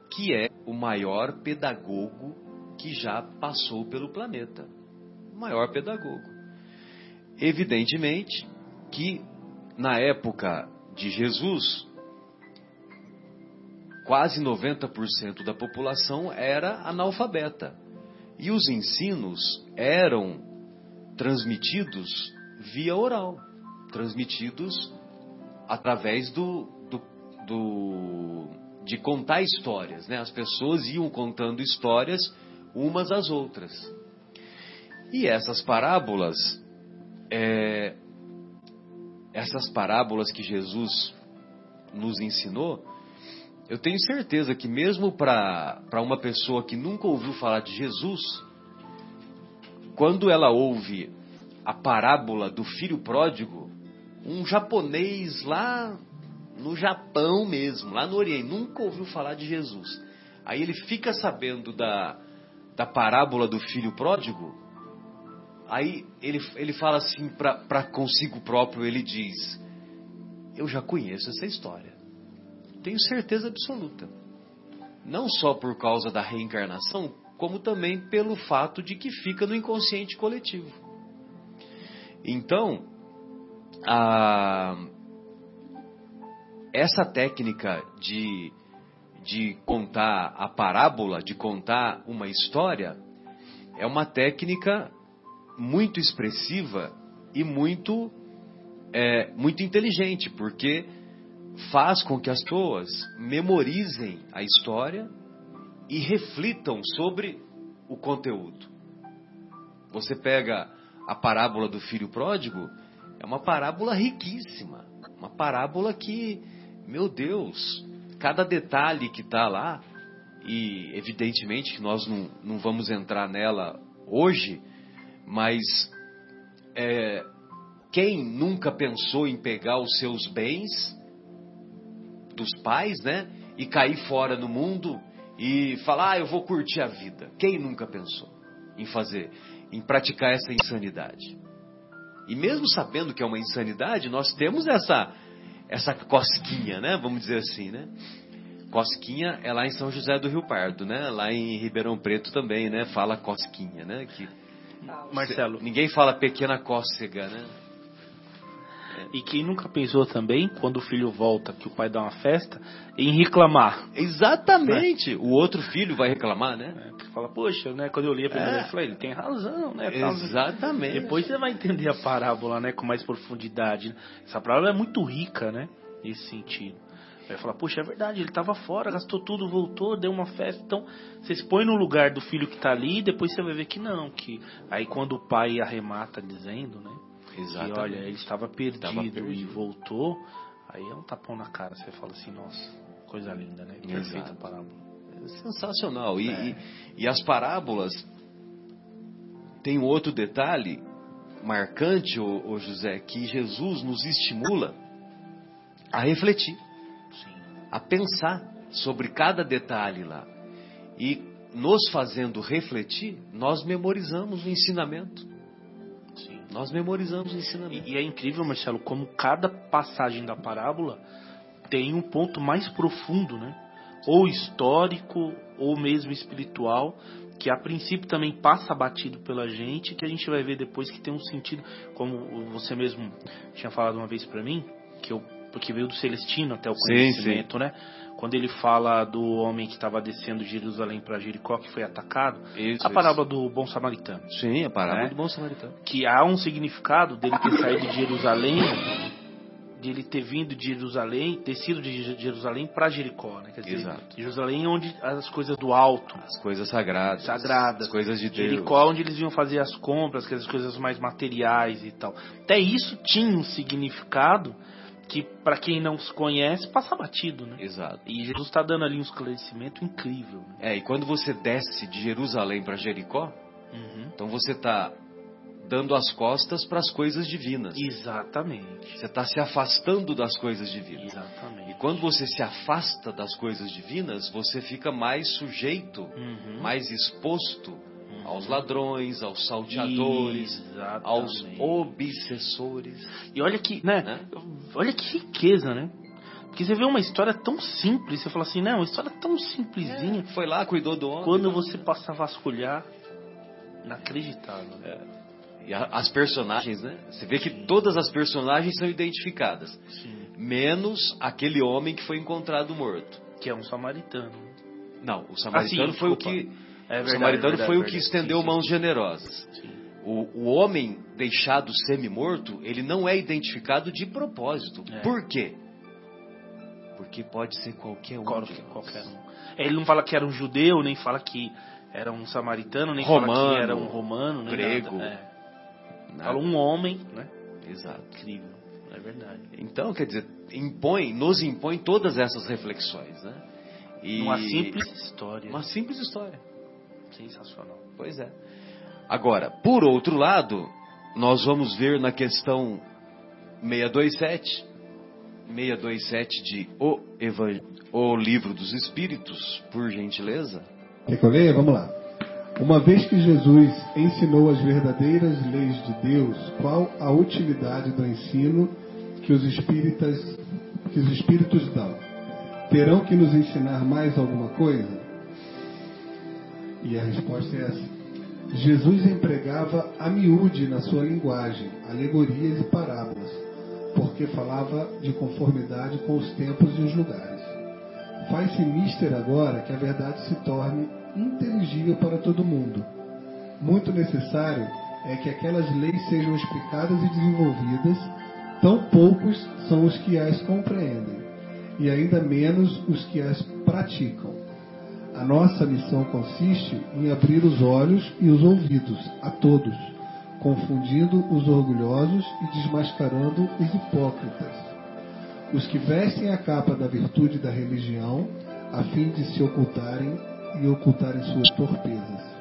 que é o maior pedagogo que já passou pelo planeta. O maior pedagogo. Evidentemente que na época de Jesus, quase 90% da população era analfabeta. E os ensinos eram transmitidos via oral, transmitidos através do, do, do, de contar histórias. Né? As pessoas iam contando histórias umas às outras. E essas parábolas, é, essas parábolas que Jesus nos ensinou, eu tenho certeza que mesmo para uma pessoa que nunca ouviu falar de Jesus, quando ela ouve a parábola do filho pródigo, um japonês lá no Japão mesmo, lá no Oriente, nunca ouviu falar de Jesus. Aí ele fica sabendo da, da parábola do filho pródigo, aí ele, ele fala assim para consigo próprio, ele diz, eu já conheço essa história. Tenho certeza absoluta. Não só por causa da reencarnação, como também pelo fato de que fica no inconsciente coletivo. Então, a, essa técnica de, de contar a parábola, de contar uma história, é uma técnica muito expressiva e muito, é, muito inteligente, porque faz com que as pessoas memorizem a história e reflitam sobre o conteúdo. Você pega a parábola do filho pródigo, é uma parábola riquíssima, uma parábola que, meu Deus, cada detalhe que está lá, e evidentemente que nós não, não vamos entrar nela hoje, mas é, quem nunca pensou em pegar os seus bens dos pais, né, e cair fora no mundo e falar, ah, eu vou curtir a vida. Quem nunca pensou em fazer, em praticar essa insanidade? E mesmo sabendo que é uma insanidade, nós temos essa essa cosquinha, né? Vamos dizer assim, né? Cosquinha é lá em São José do Rio Pardo, né? Lá em Ribeirão Preto também, né? Fala cosquinha, né? Que Marcelo. Ninguém fala pequena cócega, né? E quem nunca pensou também, quando o filho volta, que o pai dá uma festa, em reclamar. Exatamente. O outro filho vai reclamar, né? É, porque fala, poxa, né? Quando eu li a primeira É. vez, eu falei, ele tem razão, né? Tal. Exatamente. Depois você vai entender a parábola, né? Com mais profundidade. né? Essa parábola é muito rica, né? Nesse sentido. Vai falar, poxa, é verdade, ele estava fora, gastou tudo, voltou, deu uma festa. Então, você se põe no lugar do filho que está ali, e depois você vai ver que não, que aí quando o pai arremata dizendo, né? Exatamente. Que olha, ele estava perdido, Estava e perdido. voltou, aí é um tapão na cara, você fala assim, nossa, coisa linda, né? Perfeita parábola. É sensacional. E, É. e, e as parábolas tem um outro detalhe marcante, ô, ô José, que Jesus nos estimula a refletir. A pensar sobre cada detalhe lá. E nos fazendo refletir, nós memorizamos o ensinamento. Sim. Nós memorizamos o ensinamento. E, e é incrível, Marcelo, como cada passagem da parábola tem um ponto mais profundo, né? Ou histórico, ou mesmo espiritual, que a princípio também passa batido pela gente, que a gente vai ver depois que tem um sentido, como você mesmo tinha falado uma vez pra mim, que eu porque veio do Celestino até o Sim, conhecimento, né? Quando ele fala do homem que estava descendo de Jerusalém para Jericó, que foi atacado, Isso, a parábola do bom samaritano Sim, a parábola né? do bom samaritano. que há um significado dele ter saído de Jerusalém, de ele ter vindo de Jerusalém, descido de Je- Jerusalém para Jericó, né? Quer dizer, Exato. Jerusalém onde as coisas do alto, As coisas sagradas. sagradas, As coisas de Deus. Jericó é onde eles iam fazer as compras, que as coisas mais materiais e tal. Até isso tinha um significado que para quem não se conhece passa batido, né? Exato. E Jesus está dando ali um esclarecimento incrível. Né? É, e quando você desce de Jerusalém para Jericó, Uhum. então você está dando as costas para as coisas divinas. Exatamente. Você está se afastando das coisas divinas. Exatamente. E quando você se afasta das coisas divinas, você fica mais sujeito, Uhum. mais exposto aos ladrões, aos salteadores, aos Exatamente. obsessores. E olha que, né? Né? Olha que riqueza, né? Porque você vê uma história tão simples, você fala assim, não, uma história tão simplesinha. Foi lá, cuidou do homem. Quando você passa a vasculhar, inacreditável. né? E a- as personagens, né? Você vê que todas as personagens são identificadas, Sim. menos aquele homem que foi encontrado morto. Que é um samaritano. Não, o samaritano Ah, sim, foi o desculpa. que É o verdade, samaritano verdade, foi o que verdade. estendeu Sim, mãos generosas. O, o homem deixado semi-morto, ele não é identificado de propósito. É. Por quê? Porque pode ser qualquer um. Qual- de nós. qualquer um. Ele não fala que era um judeu, nem fala que era um samaritano, nem fala Romano, que era um romano, nem grego. nada. É. Né? Fala um homem, né? Exato. Incrível. É verdade. Então, quer dizer, impõe, nos impõe todas essas reflexões, né? E Uma simples história. uma simples história. Sensacional. Pois é. Agora, por outro lado, nós vamos ver na questão 627, 627 de O, Evan- o Livro dos Espíritos, por gentileza. Quer que eu leia? Vamos lá. Uma vez que Jesus ensinou as verdadeiras leis de Deus, qual a utilidade do ensino que os espíritas que os espíritos dão? Terão que nos ensinar mais alguma coisa? E a resposta é essa. Jesus empregava a miúde na sua linguagem, alegorias e parábolas, porque falava de conformidade com os tempos e os lugares. Faz-se mister agora que a verdade se torne inteligível para todo mundo. Muito necessário é que aquelas leis sejam explicadas e desenvolvidas, tão poucos são os que as compreendem, e ainda menos os que as praticam. A nossa missão consiste em abrir os olhos e os ouvidos a todos, confundindo os orgulhosos e desmascarando os hipócritas os que vestem a capa da virtude da religião, a fim de se ocultarem e ocultarem suas torpezas.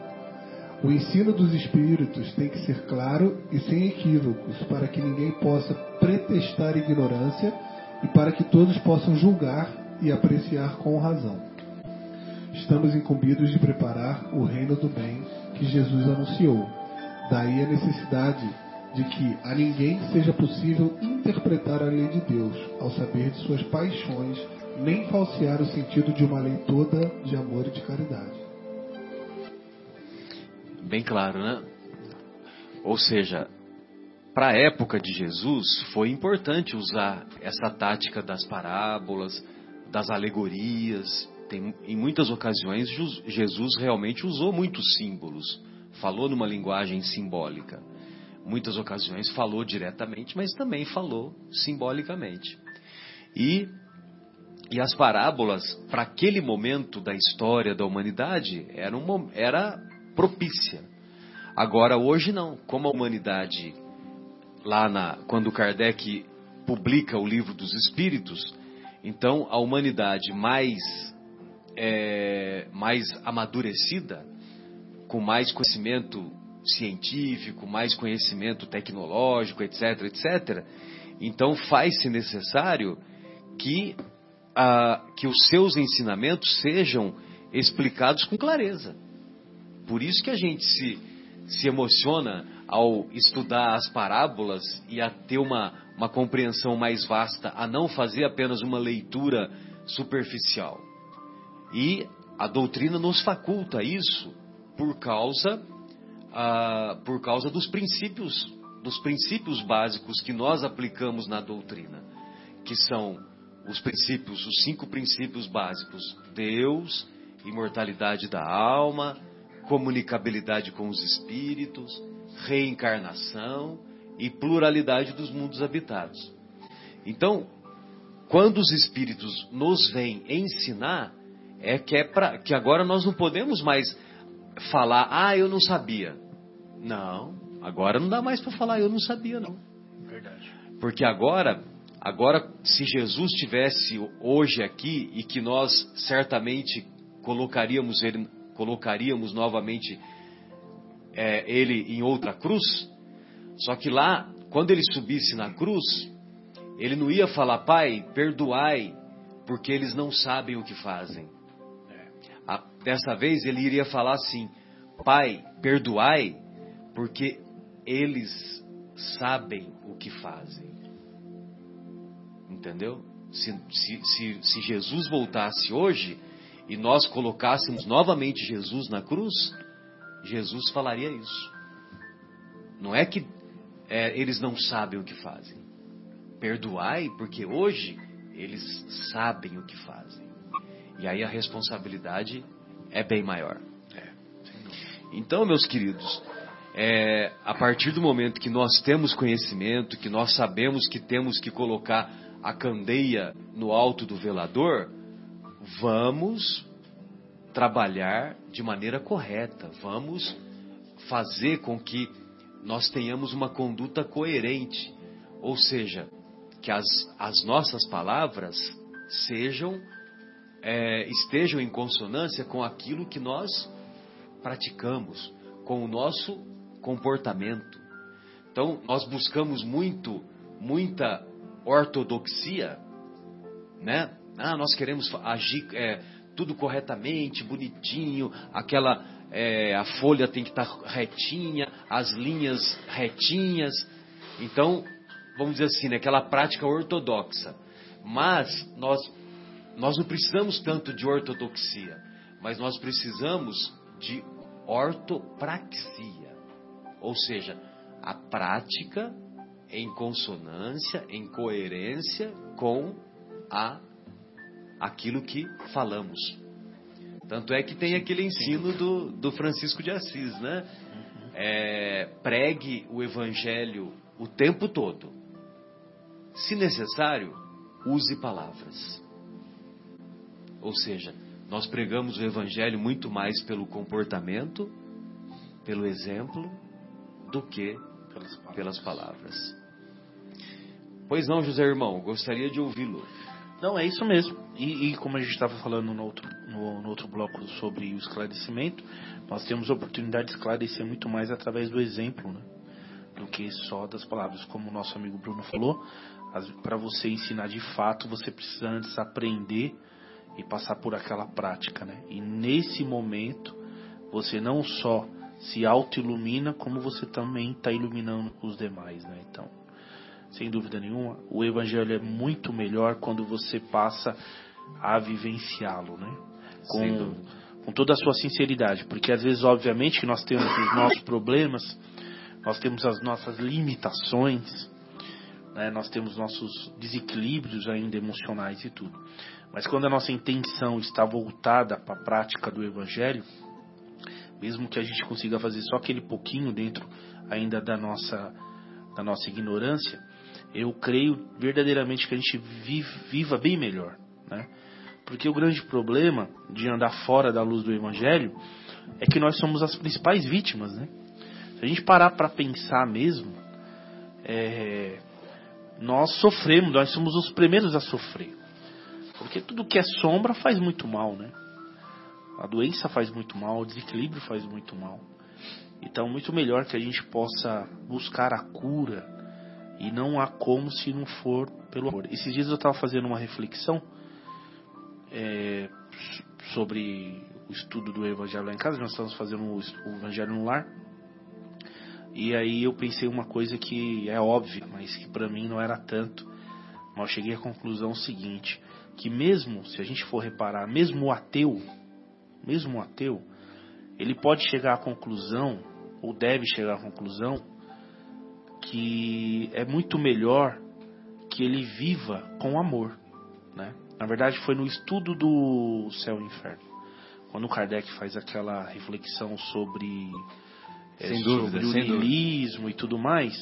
O ensino dos espíritos tem que ser claro e sem equívocos, para que ninguém possa pretextar ignorância e para que todos possam julgar e apreciar com razão. Estamos incumbidos de preparar o reino do bem que Jesus anunciou. Daí a necessidade de que a ninguém seja possível interpretar a lei de Deus, ao saber de suas paixões, nem falsear o sentido de uma lei toda de amor e de caridade. Bem claro, né? Ou seja, para a época de Jesus foi importante usar essa tática das parábolas, das alegorias. Tem, em muitas ocasiões, Jesus realmente usou muitos símbolos, falou numa linguagem simbólica. Muitas ocasiões falou diretamente, mas também falou simbolicamente. E, e as parábolas, para aquele momento da história da humanidade, era, era propícia. Agora, hoje não. Como a humanidade, lá na, quando Kardec publica o livro dos Espíritos, então a humanidade mais, é, mais amadurecida, com mais conhecimento científico, mais conhecimento tecnológico, etc., etc., então faz-se necessário que, que os seus ensinamentos sejam explicados com clareza. Por isso que a gente se, se emociona ao estudar as parábolas e a ter uma, uma compreensão mais vasta, a não fazer apenas uma leitura superficial. E a doutrina nos faculta isso por causa, ah, por causa dos princípios, dos princípios básicos que nós aplicamos na doutrina, que são os princípios, os cinco princípios básicos: Deus, imortalidade da alma, comunicabilidade com os espíritos, reencarnação e pluralidade dos mundos habitados. Então, quando os espíritos nos vêm ensinar, é que é para que agora nós não podemos mais falar, ah, eu não sabia. Não, agora não dá mais para falar, eu não sabia não. Verdade. Porque agora, agora se Jesus tivesse hoje aqui e que nós certamente colocaríamos ele, colocaríamos novamente é, ele em outra cruz, Só que lá, quando ele subisse na cruz, ele não ia falar, Pai, perdoai, porque eles não sabem o que fazem. Dessa vez ele iria falar assim: Pai, perdoai, porque eles sabem o que fazem. Entendeu? Se, se, se, se Jesus voltasse hoje e nós colocássemos novamente Jesus na cruz, Jesus falaria isso. Não é que é, eles não sabem o que fazem. Perdoai, porque hoje eles sabem o que fazem. E aí a responsabilidade é bem maior. Então, meus queridos, é, a partir do momento que nós temos conhecimento, que nós sabemos que temos que colocar a candeia no alto do velador, vamos trabalhar de maneira correta, vamos fazer com que nós tenhamos uma conduta coerente, ou seja, que as, as nossas palavras sejam é, estejam em consonância com aquilo que nós praticamos, com o nosso comportamento. Então, nós buscamos muito, muita ortodoxia, né? Ah, nós queremos agir é, tudo corretamente, bonitinho, aquela é, a folha tem que estar retinha, as linhas retinhas. Então, vamos dizer assim, né, aquela prática ortodoxa. Mas nós nós não precisamos tanto de ortodoxia, mas nós precisamos de ortopraxia. Ou seja, a prática em consonância, em coerência com a aquilo que falamos. Tanto é que tem aquele ensino do, do Francisco de Assis, né? É, pregue o evangelho o tempo todo. Se necessário, use palavras. Ou seja, nós pregamos o evangelho muito mais pelo comportamento, pelo exemplo, do que pelas palavras. Pelas palavras. Pois não, José Irmão, gostaria de ouvi-lo. Não, é isso mesmo. E, e como a gente estava falando no outro, no, no, outro bloco sobre o esclarecimento, nós temos a oportunidade de esclarecer muito mais através do exemplo, né? do que só das palavras. Como o nosso amigo Bruno falou, para você ensinar de fato, você precisa antes aprender e passar por aquela prática, né? E nesse momento, você não só se auto-ilumina, como você também está iluminando os demais, né? Então, sem dúvida nenhuma, o evangelho é muito melhor quando você passa a vivenciá-lo, né? Com, com toda a sua sinceridade, porque às vezes, obviamente, que nós temos os nossos problemas, nós temos as nossas limitações, né? nós temos nossos desequilíbrios ainda emocionais e tudo. Mas quando a nossa intenção está voltada para a prática do Evangelho, mesmo que a gente consiga fazer só aquele pouquinho dentro ainda da nossa, da nossa ignorância, eu creio verdadeiramente que a gente vive, viva bem melhor. Né? Porque o grande problema de andar fora da luz do Evangelho é que nós somos as principais vítimas. Né? Se a gente parar para pensar mesmo, é, nós sofremos, nós somos os primeiros a sofrer. Porque tudo que é sombra faz muito mal, né? A doença faz muito mal, o desequilíbrio faz muito mal. Então, muito melhor que a gente possa buscar a cura e não há como se não for pelo amor. Esses dias eu estava fazendo uma reflexão é, sobre o estudo do Evangelho lá em casa. Nós estamos fazendo o Evangelho no lar. E aí eu pensei uma coisa que é óbvia, mas que para mim não era tanto. Mas eu cheguei à conclusão seguinte: que mesmo, se a gente for reparar, mesmo o ateu, mesmo o ateu, ele pode chegar à conclusão, ou deve chegar à conclusão, que é muito melhor que ele viva com amor. Né? Na verdade, foi no estudo do céu e inferno, quando Kardec faz aquela reflexão sobre, é, dúvida, sobre o niilismo e tudo mais.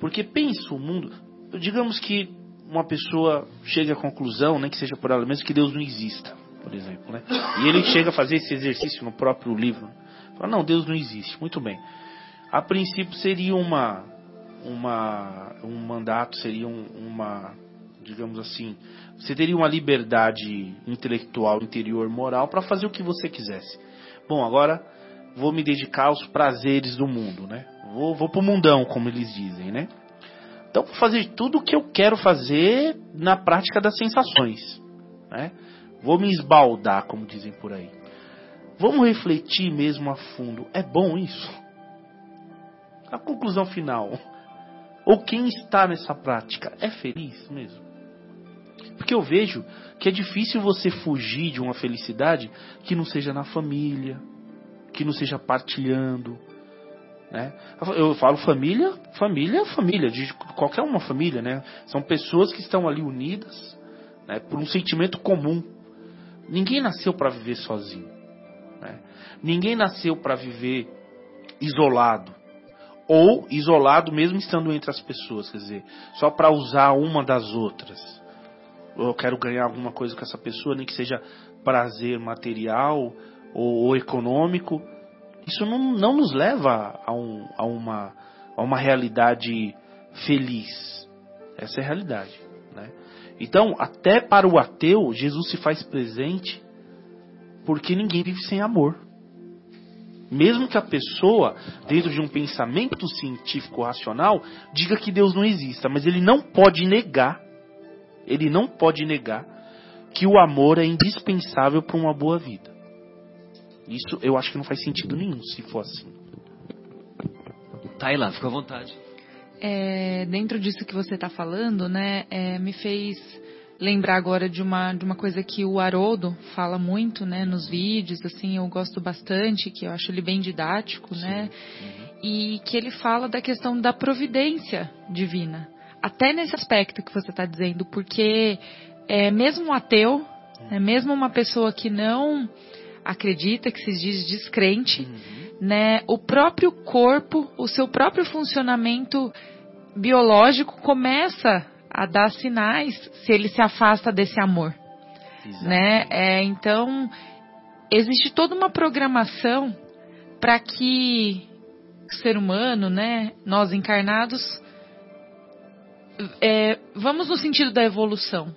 Porque pensa o mundo, digamos que uma pessoa chega à conclusão, nem que seja por ela mesma, que Deus não exista, por exemplo. Né? E ele chega a fazer esse exercício no próprio livro. Fala, não, Deus não existe. Muito bem. A princípio seria uma, uma um mandato, seria um, uma, digamos assim, você teria uma liberdade intelectual, interior, moral para fazer o que você quisesse. Bom, agora vou me dedicar aos prazeres do mundo, né? vou, vou pro mundão, como eles dizem, né? Então, vou fazer tudo o que eu quero fazer na prática das sensações, né? Vou me esbaldar, como dizem por aí. Vamos refletir mesmo a fundo. É bom isso? A conclusão final. Ou quem está nessa prática é feliz mesmo? Porque eu vejo que é difícil você fugir de uma felicidade que não seja na família, que não seja partilhando. Né? Eu falo família, família família, de qualquer uma família, né? São pessoas que estão ali unidas né, por um sentimento comum. Ninguém nasceu para viver sozinho. Né? Ninguém nasceu para viver isolado. Ou isolado mesmo estando entre as pessoas, quer dizer, só para usar uma das outras. Eu quero ganhar alguma coisa com essa pessoa, nem que seja prazer material ou, ou econômico. Isso não, não nos leva a, um, a, uma, a uma realidade feliz. Essa é a realidade. Né? Então, até para o ateu, Jesus se faz presente porque ninguém vive sem amor. Mesmo que a pessoa, dentro de um pensamento científico racional, diga que Deus não exista, mas ele não pode negar, ele não pode negar que o amor é indispensável para uma boa vida. Isso eu acho que não faz sentido nenhum se for assim. Taila, fica à vontade. É, dentro disso que você está falando, né, é, me fez lembrar agora de uma, de uma coisa que o Haroldo fala muito, né, nos vídeos, assim, eu gosto bastante, que eu acho ele bem didático, Sim. né, uhum. e que ele fala da questão da providência divina. Até nesse aspecto que você está dizendo, porque é, mesmo um ateu, é, mesmo uma pessoa que não acredita, que se diz descrente, uhum. né, o próprio corpo, o seu próprio funcionamento biológico começa a dar sinais se ele se afasta desse amor, Exato. né? É, então existe toda uma programação para que o ser humano, né, nós encarnados, é, vamos no sentido da evolução.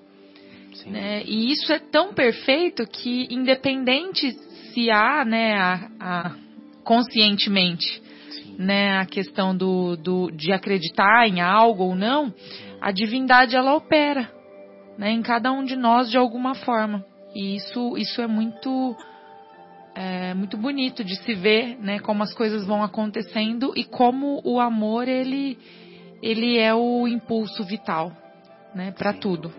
Né? E isso é tão perfeito que, independente se há né, a, a conscientemente né, a questão do, do, de acreditar em algo ou não, a divindade ela opera né, em cada um de nós de alguma forma. E isso, isso é muito é, muito bonito de se ver, né, como as coisas vão acontecendo e como o amor ele ele é o impulso vital, né, para tudo.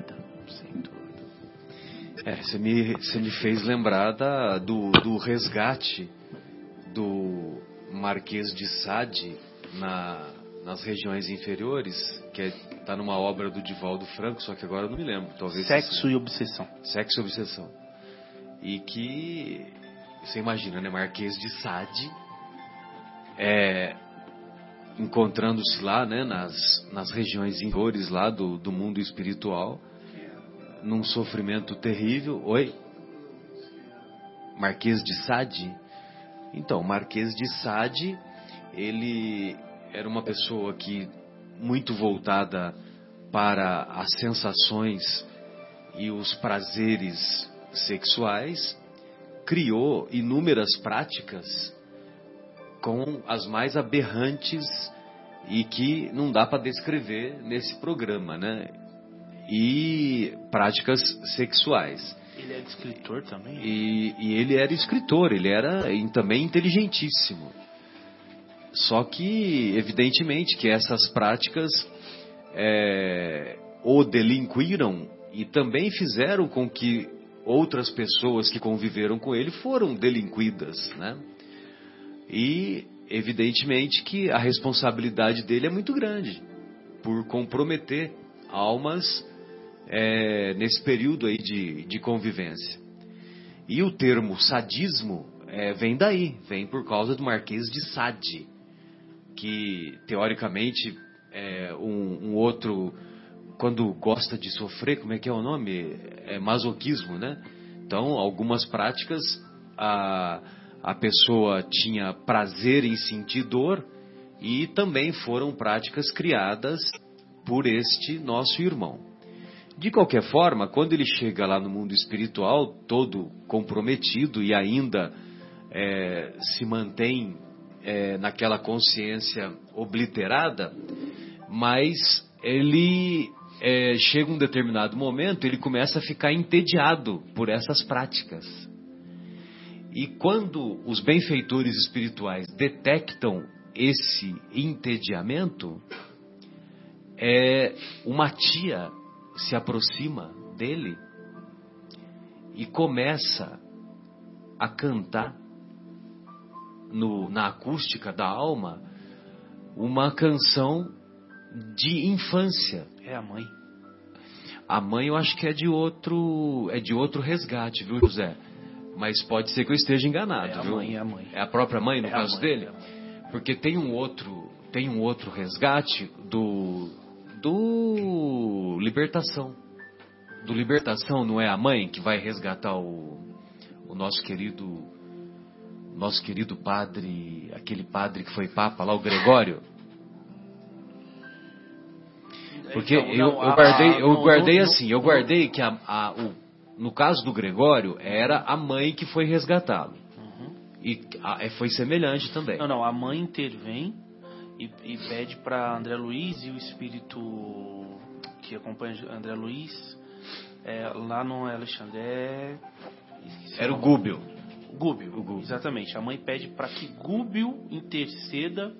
Sem dúvida. É, você me, você me fez lembrar da, do, do resgate do Marquês de Sade na, nas regiões inferiores, que está é, tá numa obra do Divaldo Franco, só que agora eu não me lembro. Talvez Sexo e Obsessão. Sexo e Obsessão. E que, você imagina, né? Marquês de Sade, é, encontrando-se lá, né, nas, nas regiões inferiores lá do, do mundo espiritual, num sofrimento terrível. Oi? Marquês de Sade? Então, Marquês de Sade, ele era uma pessoa que muito voltada para as sensações e os prazeres sexuais, criou inúmeras práticas com as mais aberrantes e que não dá para descrever nesse programa, né? E práticas sexuais. Ele era escritor também? E, e ele era escritor, ele era também inteligentíssimo. Só que, evidentemente, que essas práticas é, o delinquiram e também fizeram com que outras pessoas que conviveram com ele foram delinquidas, né? E, evidentemente, que a responsabilidade dele é muito grande por comprometer almas é, nesse período aí de, de convivência. E o termo sadismo é, vem daí, vem por causa do Marquês de Sade, que teoricamente é um, um, outro quando gosta de sofrer, como é que é o nome? É masoquismo, né? Então, algumas práticas a, a pessoa tinha prazer em sentir dor e também foram práticas criadas por este nosso irmão. De qualquer forma, quando ele chega lá no mundo espiritual, todo comprometido e ainda é, se mantém é, naquela consciência obliterada, mas ele é, chega um determinado momento, ele começa a ficar entediado por essas práticas. E quando os benfeitores espirituais detectam esse entediamento, é, uma tia se aproxima dele e começa a cantar no, na acústica da alma uma canção de infância. É a mãe. A mãe eu acho que é de outro é de outro resgate, viu, José? Mas pode ser que eu esteja enganado, É a viu? mãe, é a mãe. É a própria mãe no É caso mãe, dele? é. Porque tem um outro tem um outro resgate do do libertação. Do libertação não é a mãe que vai resgatar o, o nosso querido nosso querido padre, aquele padre que foi papa lá, o Gregório. Porque Então, eu, não, eu guardei, a- eu no- guardei no- assim, eu guardei que a, a- o, no caso do Gregório era a mãe que foi resgatá-lo. E a- é, foi semelhante também. Não, não, a mãe intervém e, e pede para André Luiz e o espírito que acompanha André Luiz é, lá no Alexandre. é- Era o. Gúbio. Gúbio, O Gúbio. exatamente. A mãe pede para que Gúbio interceda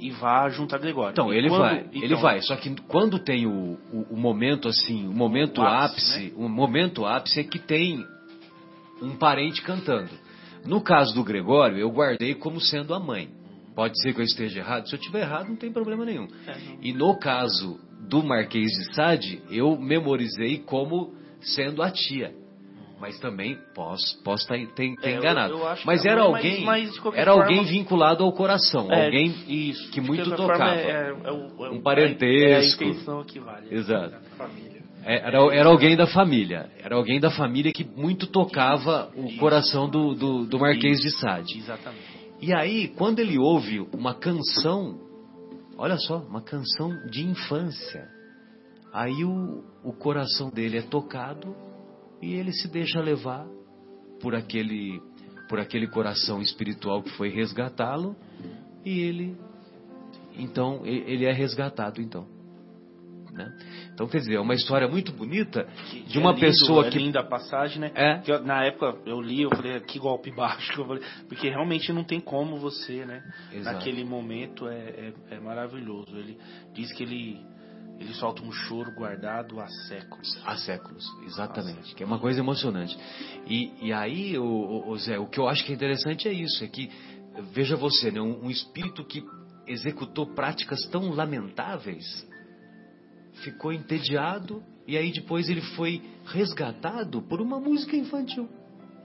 e vá junto a Gregório. Então, E ele quando- vai, então, ele vai. Só que quando tem o, o, o momento assim, o momento O ápice, ápice, o momento ápice é que tem um parente cantando. No caso do Gregório, eu guardei como sendo a mãe. Pode ser que eu esteja errado. Se eu estiver errado, não tem problema nenhum. É. E no caso do Marquês de Sade, eu memorizei como sendo a tia. Mas também posso, posso ter, ter É, eu- enganado. eu que mas a era mas- alguém, mas qualquer era alguém forma- vinculado ao coração, É, alguém isso, que muito tocava. É, é é Um parentesco. É a intenção que vale. Exato. É, Era, era alguém da família. Era alguém da família que muito tocava o coração do, do, do Marquês de Sade. Exatamente. E aí, quando ele ouve uma canção, olha só, uma canção de infância, aí o, o coração dele é tocado e ele se deixa levar por aquele, por aquele coração espiritual que foi resgatá-lo e ele, então, ele é resgatado então. Né? Então, quer dizer, é uma história muito bonita de uma é lindo, pessoa é que linda a passagem, né? É. Que eu- na época eu li, eu falei, que golpe baixo. que eu falei, porque realmente não tem como você, né? Exato. Naquele momento é, é, é maravilhoso. Ele diz que ele, ele solta um choro guardado há séculos. Há séculos, exatamente. Que é uma coisa emocionante. E, e aí, o, o, o Zé, o que eu acho que é interessante é isso, é que, veja você, né, um, um espírito que executou práticas tão lamentáveis, ficou entediado, e aí depois ele foi resgatado por uma música infantil.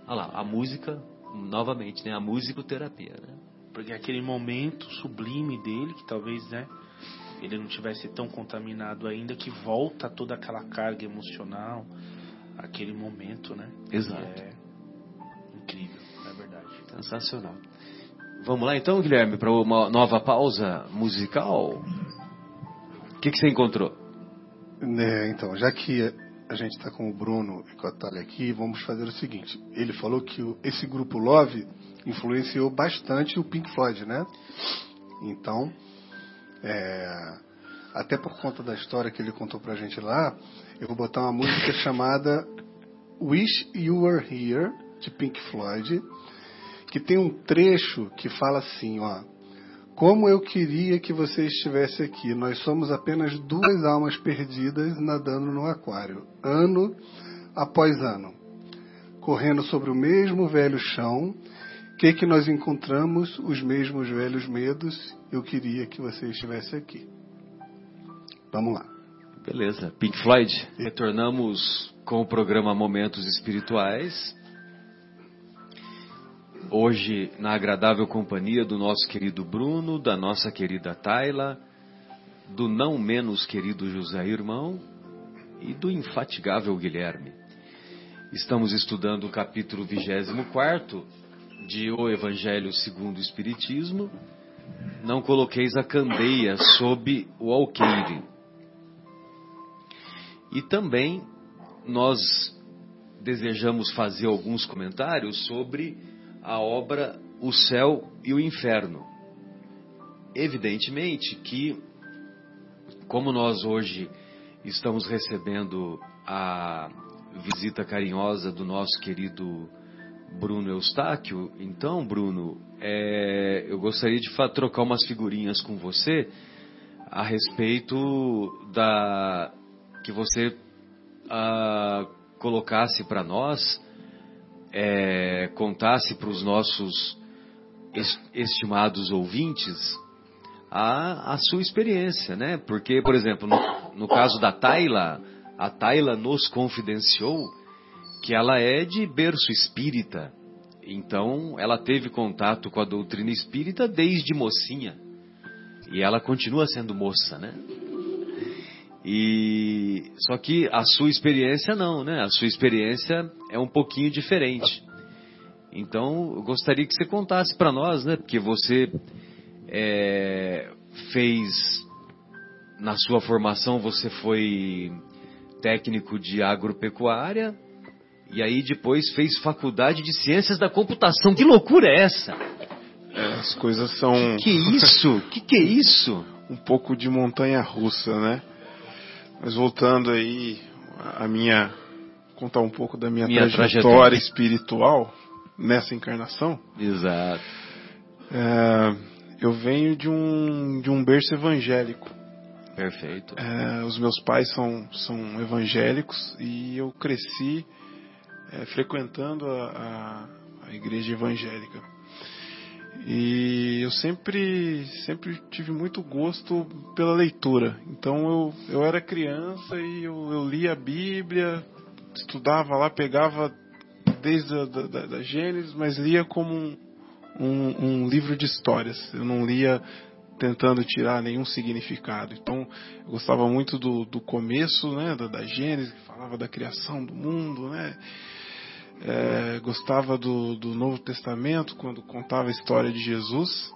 Olha lá, a música, novamente, né, a musicoterapia, né? Porque aquele momento sublime dele, que talvez, né? Ele não tivesse tão contaminado ainda, que volta toda aquela carga emocional, aquele momento, né? Exato. É incrível, na verdade. Sensacional. Vamos lá então, Guilherme, para uma nova pausa musical? O que, que você encontrou? É, então, já que a gente está com o Bruno e com a Thalia aqui, vamos fazer o seguinte. Ele falou que esse grupo Love influenciou bastante o Pink Floyd, né? Então, é, até por conta da história que ele contou pra gente lá, eu vou botar uma música chamada Wish You Were Here, de Pink Floyd, que tem um trecho que fala assim, ó. Como eu queria que você estivesse aqui. Nós somos apenas duas almas perdidas nadando no aquário, ano após ano, correndo sobre o mesmo velho chão. Que que nós encontramos os mesmos velhos medos. Eu queria que você estivesse aqui. Vamos lá. Beleza, Pink Floyd. Retornamos com o programa Momentos Espirituais. Hoje, na agradável companhia do nosso querido Bruno, da nossa querida Tayla, do não menos querido José Irmão e do infatigável Guilherme. Estamos estudando o capítulo 24 de O Evangelho segundo o Espiritismo. Não coloqueis a candeia sob o alqueire. E também nós desejamos fazer alguns comentários sobre a obra o céu e o inferno. Evidentemente que, como nós hoje estamos recebendo a visita carinhosa do nosso querido Bruno Eustáquio, então, Bruno, é, eu gostaria de trocar umas figurinhas com você a respeito da que você ah, colocasse para nós, é, contasse para os nossos estimados ouvintes a, a sua experiência, né? Porque, por exemplo, no, no caso da Taila, a Taila nos confidenciou que ela é de berço espírita. Então, ela teve contato com a doutrina espírita desde mocinha. E ela continua sendo moça, né? E só que a sua experiência não, né? A sua experiência é um pouquinho diferente. Então, eu gostaria que você contasse para nós, né? Porque você é, fez na sua formação você foi técnico de agropecuária e aí depois fez faculdade de ciências da computação. Que loucura é essa? As coisas são. Que, que é isso? que que é isso? Um pouco de montanha russa, né? Mas voltando aí a minha contar um pouco da minha, minha trajetória, trajetória, espiritual nessa encarnação. Exato. É, eu venho de um de um berço evangélico. Perfeito. É, os meus pais são são evangélicos e eu cresci é, frequentando a, a, a igreja evangélica. E eu sempre, sempre tive muito gosto pela leitura. Então eu, eu era criança e eu, eu lia a Bíblia, estudava lá, pegava desde a da, da, da Gênesis, mas lia como um, um, um, livro de histórias. Eu não lia tentando tirar nenhum significado. Então eu gostava muito do, do começo né, da, da Gênesis, que falava da criação do mundo, né? É, gostava do, do Novo Testamento quando contava a história de Jesus,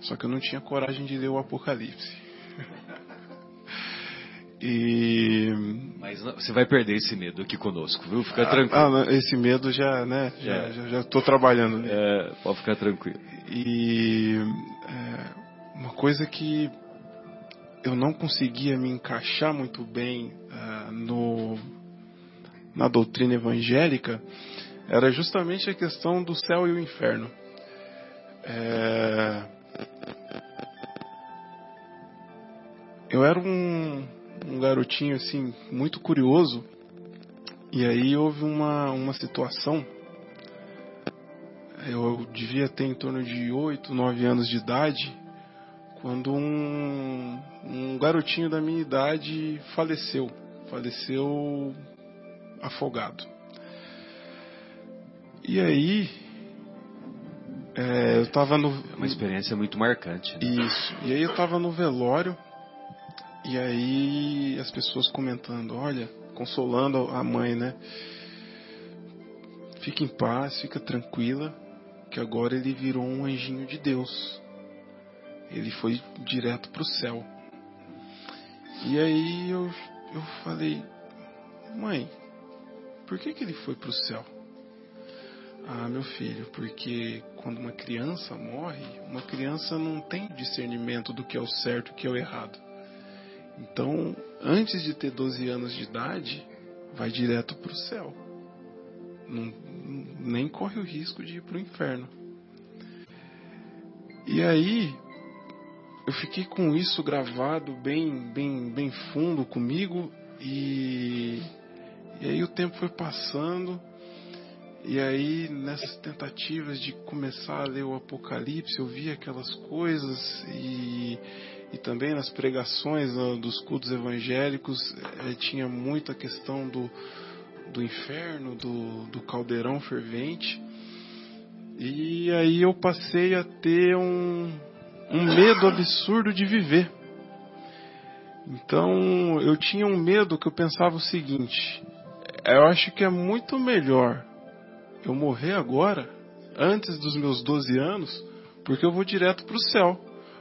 só que eu não tinha coragem de ler o Apocalipse. e mas você vai perder esse medo aqui conosco, viu? Fica ah, tranquilo. Ah, esse medo já, né? Já, é. já, já tô trabalhando. É, pode ficar tranquilo. E é, uma coisa que eu não conseguia me encaixar muito bem uh, no na doutrina evangélica era justamente a questão do céu e o inferno. É... Eu era um, um garotinho assim muito curioso e aí houve uma, uma situação. Eu devia ter em torno de 8, 9 anos de idade quando um, um garotinho da minha idade faleceu. Faleceu afogado. E aí, é, eu tava no. É uma experiência muito marcante. Né? Isso. E aí eu tava no velório, e aí as pessoas comentando: olha, consolando a mãe, né? Fica em paz, fica tranquila, que agora ele virou um anjinho de Deus. Ele foi direto para o céu. E aí eu, eu falei: mãe, por que, que ele foi para o céu? Ah, meu filho, porque quando uma criança morre, uma criança não tem discernimento do que é o certo e o que é o errado. Então, antes de ter 12 anos de idade, vai direto para o céu. Não, nem corre o risco de ir para o inferno. E aí, eu fiquei com isso gravado bem, bem, bem fundo comigo e e aí o tempo foi passando, e aí nessas tentativas de começar a ler o Apocalipse, eu via aquelas coisas e, e também nas pregações dos cultos evangélicos eh, tinha muita questão do, do inferno, do, do caldeirão fervente. E aí eu passei a ter um, um medo absurdo de viver. Então eu tinha um medo que eu pensava o seguinte: eu acho que é muito melhor eu morrer agora, antes dos meus 12 anos, porque eu vou direto para o céu.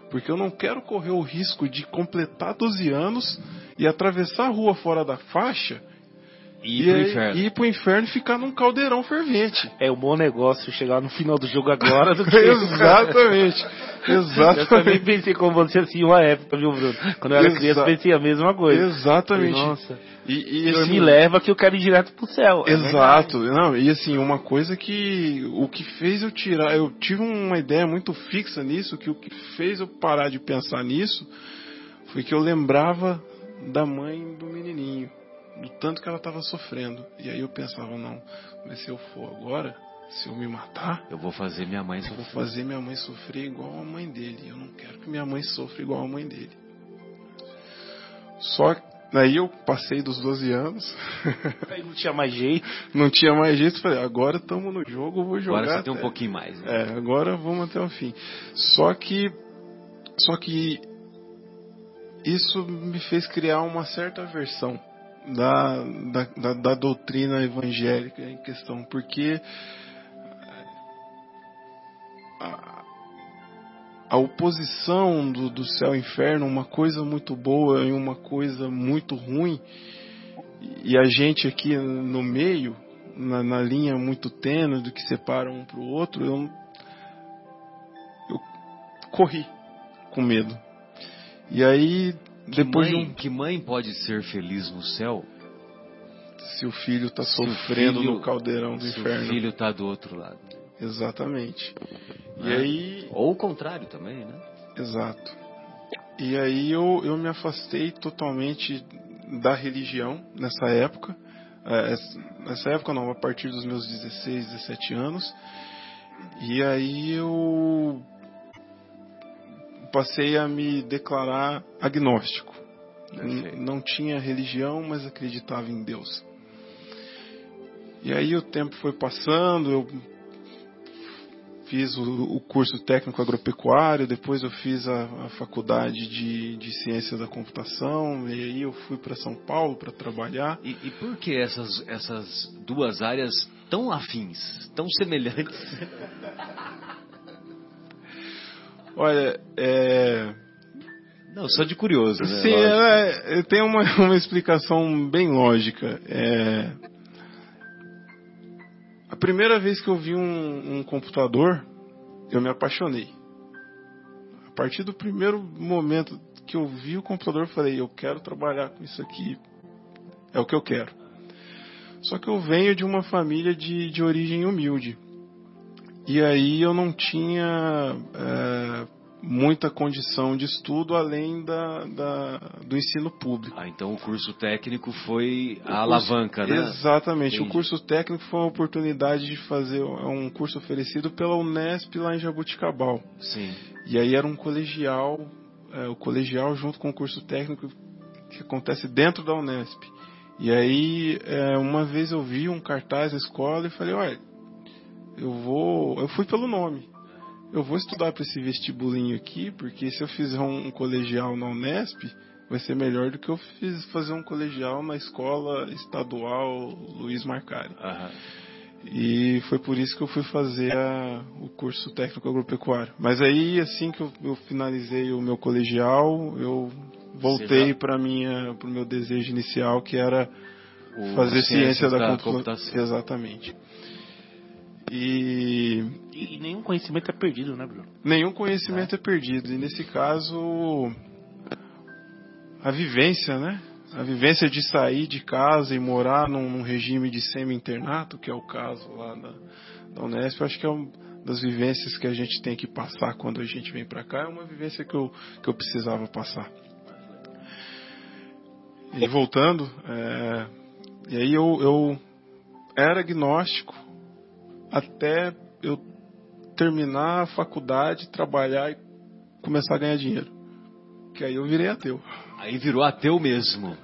Porque eu não quero correr o risco de completar 12 anos e atravessar a rua fora da faixa E ir e pro inferno. ir pro inferno e ficar num caldeirão fervente. É um bom negócio chegar no final do jogo agora do que. Exatamente. Eu também Exatamente. pensei como você assim uma época, viu, Bruno? Quando eu era Exa- criança, pensei a mesma coisa. Exatamente. Nossa, E, e, assim, me leva que eu quero ir direto pro céu. É Exato. Não, e assim, uma coisa que o que fez eu tirar, eu tive uma ideia muito fixa nisso, que o que fez eu parar de pensar nisso foi que eu lembrava da mãe do menininho, do tanto que ela estava sofrendo. E aí eu pensava, não, mas se eu for agora, se eu me matar, Eu vou fazer minha mãe eu vou sofrer. fazer minha mãe sofrer igual a mãe dele. Eu não quero que minha mãe sofra igual a mãe dele. Só que aí eu passei dos 12 anos, Aí não tinha mais jeito. não tinha mais jeito, falei, agora estamos no jogo, eu vou jogar. Agora você tem um até- pouquinho mais. né? É, agora vamos até o fim. Só que só que isso me fez criar uma certa versão da, da, da, da doutrina evangélica em questão, porque a, a oposição do, do céu e inferno, uma coisa muito boa e uma coisa muito ruim, e a gente aqui no meio, na, na linha muito tênue do que separa um para o outro, eu, eu corri com medo. E aí, Que depois de mãe, um, que mãe pode ser feliz no céu se o filho está Se sofrendo filho- no caldeirão do se inferno. o filho está do outro lado? Exatamente. E né? aí, Ou o contrário também, né? Exato. E aí eu, eu me afastei totalmente da religião nessa época. É, es- nessa época não, a partir dos meus 16, 17 anos. E aí eu passei a me declarar agnóstico. Perfeito. Não tinha religião, mas acreditava em Deus. E aí o tempo foi passando, eu fiz o, o curso técnico agropecuário, depois eu fiz a, a faculdade de, de ciência da computação, e aí eu fui para São Paulo para trabalhar. E, e por que essas, essas duas áreas tão afins, tão semelhantes? Olha, é, Não, só de curioso, né? Sim, é, é, tem uma, uma explicação bem lógica. É, primeira vez que eu vi um, um computador, eu me apaixonei. A partir do primeiro momento que eu vi o computador, eu falei: eu quero trabalhar com isso aqui. É o que eu quero. Só que eu venho de uma família de, de origem humilde. E aí eu não tinha é, muita condição de estudo além da, da- do ensino público. Ah, então o curso técnico foi a curso- alavanca, né? Exatamente. Entendi. O curso técnico foi uma oportunidade de fazer um curso oferecido pela Unesp lá em Jabuticabal. Sim. E aí era um colegial, é, o colegial junto com o curso técnico que acontece dentro da Unesp. E aí, é, uma vez eu vi um cartaz na escola e falei, olha, eu vou. Eu fui pelo nome. Eu vou estudar para esse vestibulinho aqui, porque se eu fizer um, um colegial na Unesp, vai ser melhor do que eu fiz fazer um colegial na escola estadual Luiz Marcari. Aham. E foi por isso que eu fui fazer a- o curso técnico agropecuário. Mas aí, assim que eu, eu finalizei o meu colegial, eu voltei para minha para o meu desejo inicial, que era O fazer ciência da, da computa- computação. Exatamente. E E, nenhum conhecimento é perdido, né, Bruno? nenhum conhecimento é perdido. E nesse caso, a vivência, né? A vivência de sair de casa e morar num, regime de semi-internato, que é o caso lá da, da Unesp, eu acho que é uma das vivências que a gente tem que passar quando a gente vem para cá. É uma vivência que eu, que eu precisava passar. E voltando, é, e aí eu, eu era agnóstico até eu terminar a faculdade, trabalhar e começar a ganhar dinheiro. Que aí eu virei ateu. Aí virou ateu mesmo.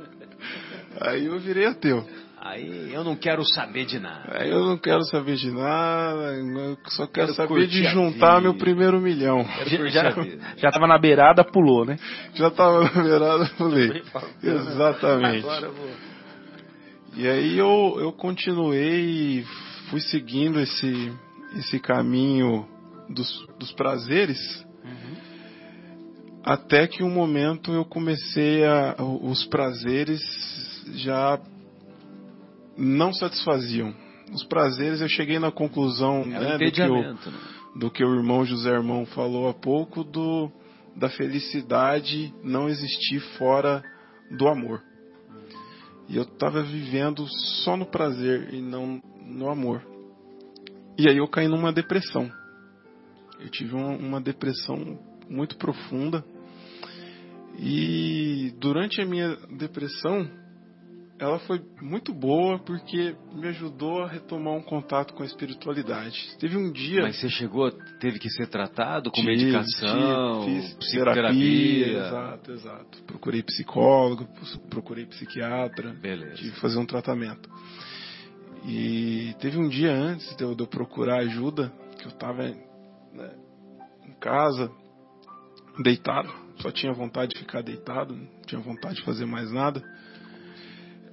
Aí eu virei ateu. Aí eu não quero saber de nada. Aí eu não quero saber de nada, eu só quero, Quero saber de juntar meu primeiro milhão. Já, já tava na beirada, pulou, né? Já tava na beirada, falei. Exatamente. Agora eu vou. E aí eu, eu continuei, fui seguindo esse, esse caminho dos, dos prazeres, até que um momento eu comecei a. Os prazeres já não satisfaziam. Os prazeres, eu cheguei na conclusão né, do, que o, né? do que o irmão José Irmão falou há pouco, do, da felicidade não existir fora do amor. E eu estava vivendo só no prazer e não no amor. E aí eu caí numa depressão. Eu tive uma, uma depressão muito profunda. E durante a minha depressão, ela foi muito boa porque me ajudou a retomar um contato com a espiritualidade. Teve um dia. Mas você chegou, teve que ser tratado com Tive, medicação, tive, psicoterapia. terapia, exato, exato. Procurei psicólogo, procurei psiquiatra, Beleza. tive que fazer um tratamento. E teve um dia antes de eu, de eu procurar ajuda, que eu estava em casa, deitado, só tinha vontade de ficar deitado, não tinha vontade de fazer mais nada.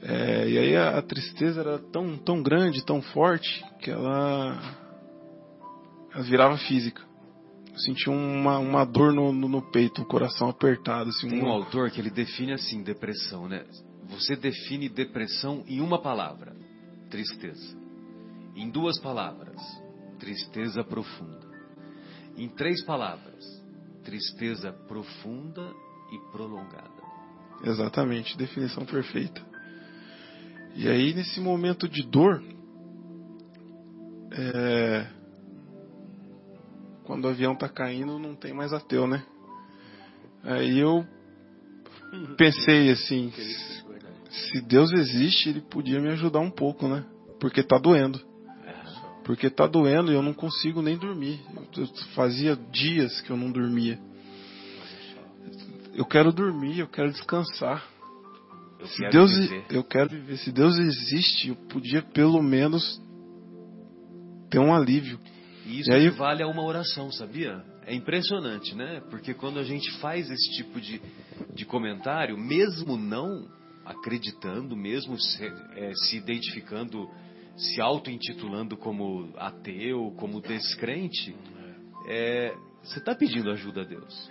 É, e aí a, a tristeza era tão, tão grande, tão forte, que ela, ela virava física. Eu senti uma, uma dor no, no, no peito, o coração apertado. Assim, Tem um um- autor que ele define assim, depressão, né? Você define depressão em uma palavra, tristeza. Em duas palavras, tristeza profunda. Em três palavras, tristeza profunda e prolongada. Exatamente, definição perfeita. E aí, nesse momento de dor, é, quando o avião tá caindo, não tem mais ateu, né? Aí eu pensei assim: se Deus existe, ele podia me ajudar um pouco, né? Porque tá doendo. Porque tá doendo e eu não consigo nem dormir. Eu, eu fazia dias que eu não dormia. Eu quero dormir, eu quero descansar. Eu Se quero Deus, viver. eu quero viver. Se Deus existe, eu podia pelo menos ter um alívio. E isso E aí- equivale a uma oração, sabia? É impressionante, né? Porque quando a gente faz esse tipo de, de comentário, mesmo não acreditando, mesmo se, é, se identificando, se auto-intitulando como ateu, como descrente, é, você está pedindo ajuda a Deus.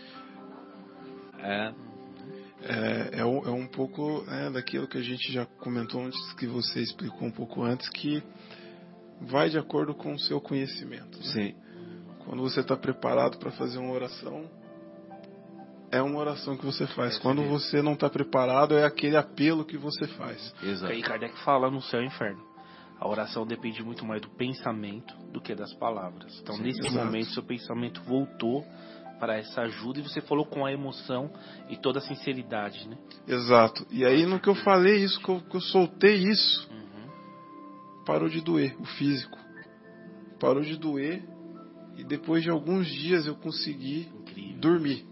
É, É, é, um- é um pouco é, daquilo que a gente já comentou antes, que você explicou um pouco antes, que vai de acordo com o seu conhecimento. né? sim. Quando você está preparado para fazer uma oração, é uma oração que você faz. É, Quando você não está preparado, é aquele apelo que você faz. Exato. Aí Kardec fala no céu e inferno. A oração depende muito mais do pensamento do que das palavras. Então, Sim, nesse exato. momento, seu pensamento voltou para essa ajuda e você falou com a emoção e toda a sinceridade, né? Exato. E aí, no que eu falei isso, que eu, que eu soltei isso, Uhum. parou de doer, o físico. Parou de doer e depois de alguns dias eu consegui Incrível. dormir.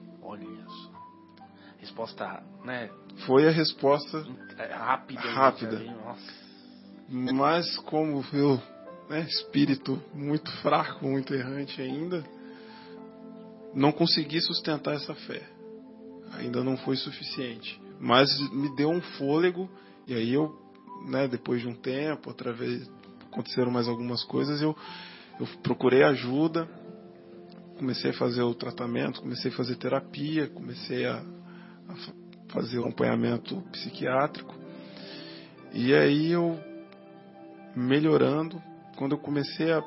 Resposta, né? Foi a resposta, é, Rápida. Rápida. Nossa. mas como eu, né, espírito muito fraco, muito errante ainda, não consegui sustentar essa fé. Ainda não foi suficiente. Mas me deu um fôlego e aí eu, né, depois de um tempo, outra vez aconteceram mais algumas coisas, eu, eu procurei ajuda, comecei a fazer o tratamento, comecei a fazer terapia, comecei a, fazer o acompanhamento psiquiátrico. E aí eu melhorando, quando eu comecei a,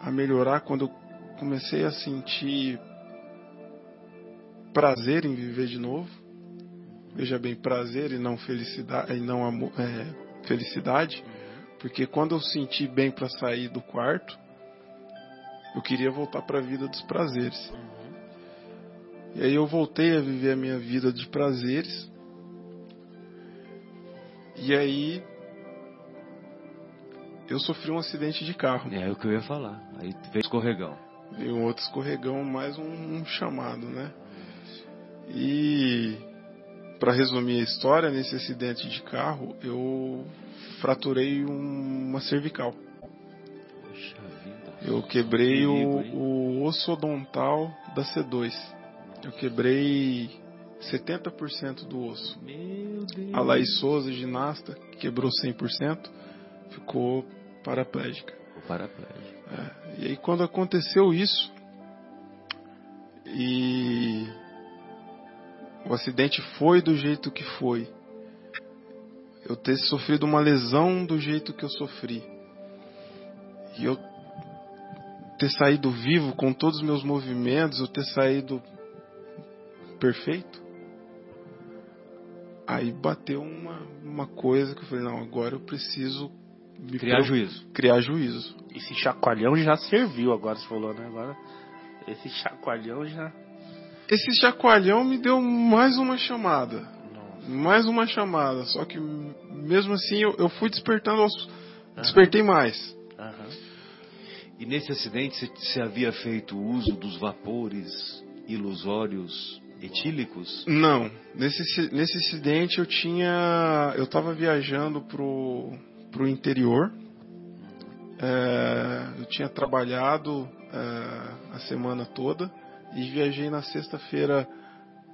a melhorar, quando eu comecei a sentir prazer em viver de novo, veja bem, prazer e não felicidade, e não amor, é, felicidade, porque quando eu senti bem para sair do quarto, eu queria voltar para a vida dos prazeres. E aí eu voltei a viver a minha vida de prazeres. E aí eu sofri um acidente de carro. É o que eu ia falar. Aí veio escorregão. E um outro escorregão, mais um, um chamado, né? E para resumir a história, nesse acidente de carro, eu fraturei um- uma cervical. Poxa vida. Eu quebrei Perigo, o, o osso odontal da C2. Eu quebrei 70% do osso. Meu Deus. A Laís Souza, ginasta, que quebrou 100%, ficou paraplégica. O paraplégico. É, e aí quando aconteceu isso e o acidente foi do jeito que foi, eu ter sofrido uma lesão do jeito que eu sofri. E eu ter saído vivo com todos os meus movimentos, eu ter saído perfeito. Aí bateu uma, uma coisa que eu falei, não, agora eu preciso criar juízo. Criar juízo. Esse chacoalhão já serviu agora, você falou, né? Agora, esse chacoalhão já. Esse chacoalhão me deu mais uma chamada. Nossa. Mais uma chamada. Só que mesmo assim eu, eu fui despertando aos. Uhum. Despertei mais. Uhum. E nesse acidente você havia feito uso dos vapores ilusórios etílicos? Não. Nesse, nesse acidente eu tinha. Eu estava viajando pro, pro interior. É, eu tinha trabalhado é, a semana toda e viajei na sexta-feira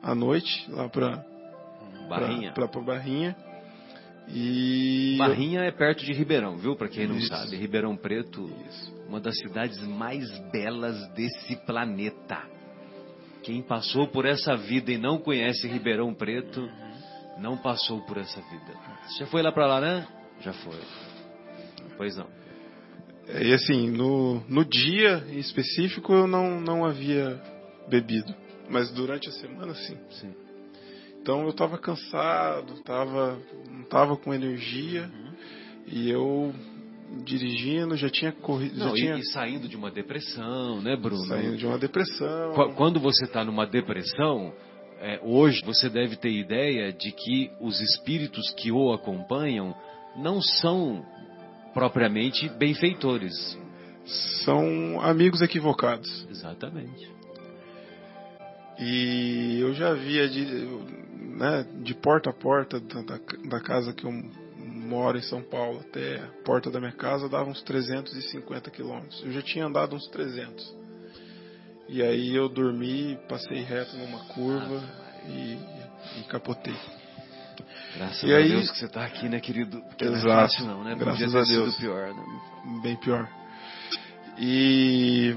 à noite lá para Barrinha. Pra, pra, pra Barrinha. E Barrinha é perto de Ribeirão, viu? Para quem não Isso. sabe, Ribeirão Preto, Isso. uma das cidades mais belas desse planeta. Quem passou por essa vida e não conhece Ribeirão Preto, não passou por essa vida. Você já foi lá para lá, né? Já foi. Pois não. É, e assim, no, no dia em específico eu não, não havia bebido. Mas durante a semana, sim. sim. Então eu estava cansado, tava, não estava com energia. Uhum. E eu dirigindo, já tinha corrido. Já tinha... E saindo de uma depressão, né, Bruno? Saindo de uma depressão. Quando você está numa depressão, é, hoje você deve ter ideia de que os espíritos que o acompanham não são propriamente benfeitores. São amigos equivocados. Exatamente. E eu já via de, né, de porta a porta da, da, da casa que eu moro em São Paulo até a porta da minha casa dava uns 350 quilômetros. Eu já tinha andado uns 300. E aí eu dormi, passei reto numa curva e, e capotei. Graças e a aí, Deus que você está aqui, né, querido? Porque exato, não é fácil não, né? Graças a Deus. pior, né? Bem pior. E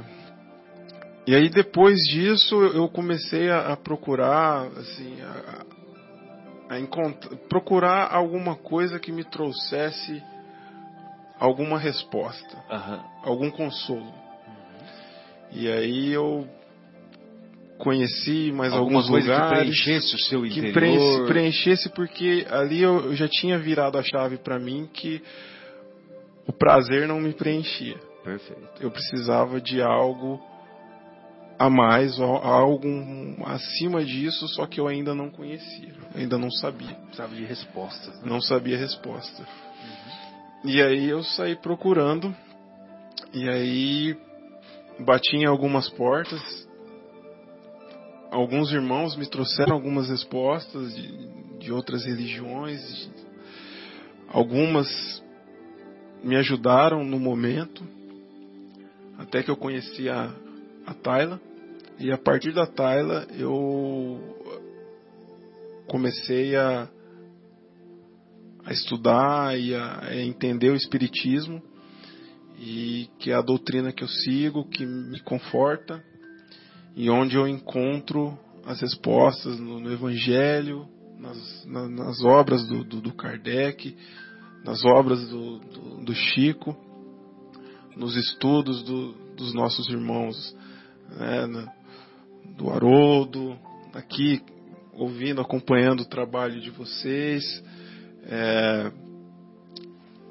e aí depois disso eu comecei a, procurar, assim, a procurar alguma coisa que me trouxesse alguma resposta, uhum. algum consolo. Uhum. E aí eu conheci mais alguma alguns coisa lugares que preenchesse o seu interior, que preenchesse porque ali eu já tinha virado a chave para mim que o prazer não me preenchia. Perfeito. Eu precisava de algo a mais, algo acima disso, só que eu ainda não conhecia, ainda não sabia. Precisava de respostas. Né? Não sabia resposta. Uhum. E aí eu saí procurando, e aí bati em algumas portas. Alguns irmãos me trouxeram algumas respostas de, de outras religiões. Algumas me ajudaram no momento, até que eu conheci a, a Tayla. E a partir da Tayla eu comecei a, a estudar e a, a entender o Espiritismo e que é a doutrina que eu sigo, que me conforta e onde eu encontro as respostas no, no Evangelho, nas, na, nas obras do, do, do, Kardec, nas obras do, do Chico, nos estudos dos nossos irmãos né, do Haroldo, aqui ouvindo, acompanhando o trabalho de vocês. É,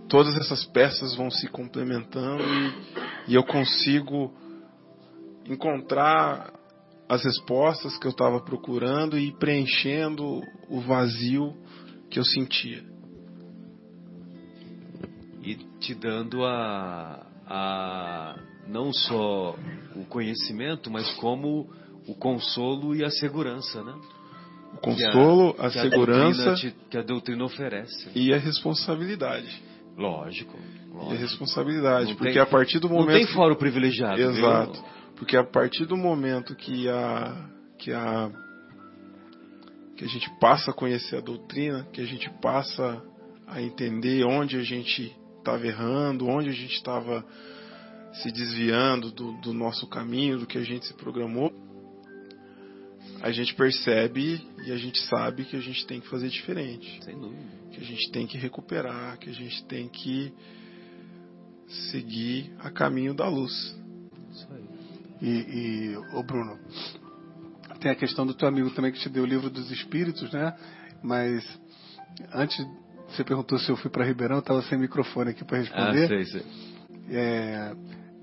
todas essas peças vão se complementando e, e eu consigo encontrar as respostas que eu estava procurando e preenchendo o vazio que eu sentia. E te dando a, a não só o conhecimento, mas como o consolo e a segurança, né? O consolo, a, a, segurança a te, que a doutrina oferece. E a responsabilidade. Lógico. lógico. E a responsabilidade, não porque tem, a partir do momento não tem fora o privilegiado. Exato. Viu? Porque a partir do momento que a que a que a gente passa a conhecer a doutrina, que a gente passa a entender onde a gente estava errando, onde a gente estava se desviando do, do, nosso caminho, do que a gente se programou, a gente percebe e a gente sabe que a gente tem que fazer diferente. Sem dúvida. Que a gente tem que recuperar, que a gente tem que seguir a caminho da luz. Isso aí. E, e ô Bruno, tem a questão do teu amigo também que te deu o livro dos espíritos, né? Mas antes você perguntou se eu fui para Ribeirão, eu estava sem microfone aqui para Ah, responder. sei, sei. É,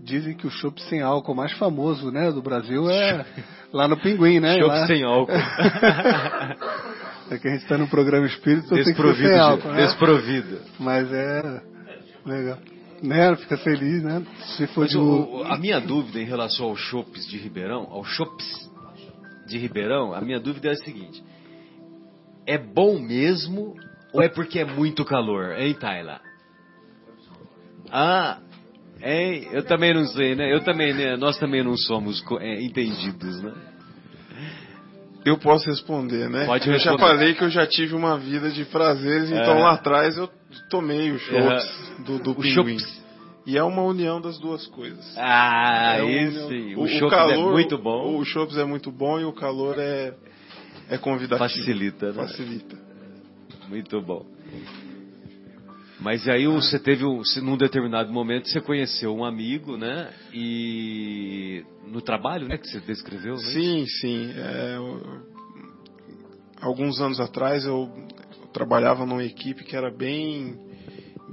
dizem que o chopp sem álcool mais famoso, né, do Brasil é lá no Pinguim, né? Chopp Lá- sem álcool. É que a gente está no programa espírito, então tem que ser Desprovido. sem de- álcool, né? Desprovido. Mas é legal. Né? Fica feliz, né? Se for Mas de o- a minha dúvida em relação aos chopps de Ribeirão, aos chopps de Ribeirão, a minha dúvida é a seguinte: é bom mesmo ou é porque é muito calor, hein, Tayla? Ah, hein? Eu também não sei, né? Eu também, né? Nós também não somos é, entendidos, né? Eu posso responder, né? Pode eu já responder. falei que eu já tive uma vida de prazeres, então É. lá atrás eu tomei o chopps do, do O pinguim. E é uma união das duas coisas. Ah, É sim. o- O, é calor- muito bom. O chopps é muito bom e o calor é, é convidativo. Facilita, né? Facilita. Muito bom. Mas aí você teve um, num determinado momento você conheceu um amigo, né? E no trabalho, né? Que você descreveu, né? Sim, sim. É, eu- alguns anos atrás eu, eu trabalhava numa equipe que era bem,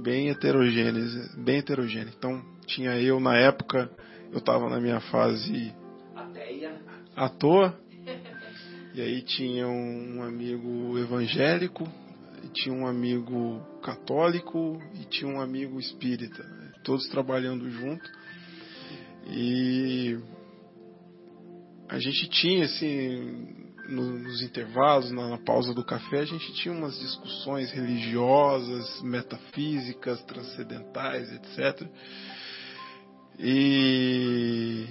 bem heterogênea, bem heterogênea. Então tinha eu na época, eu estava na minha fase à toa. E aí tinha um amigo evangélico, tinha um amigo católico e tinha um amigo espírita, todos trabalhando junto. E a gente tinha assim no- nos intervalos, na pausa do café, a gente tinha umas discussões religiosas, metafísicas, transcendentais, etc. E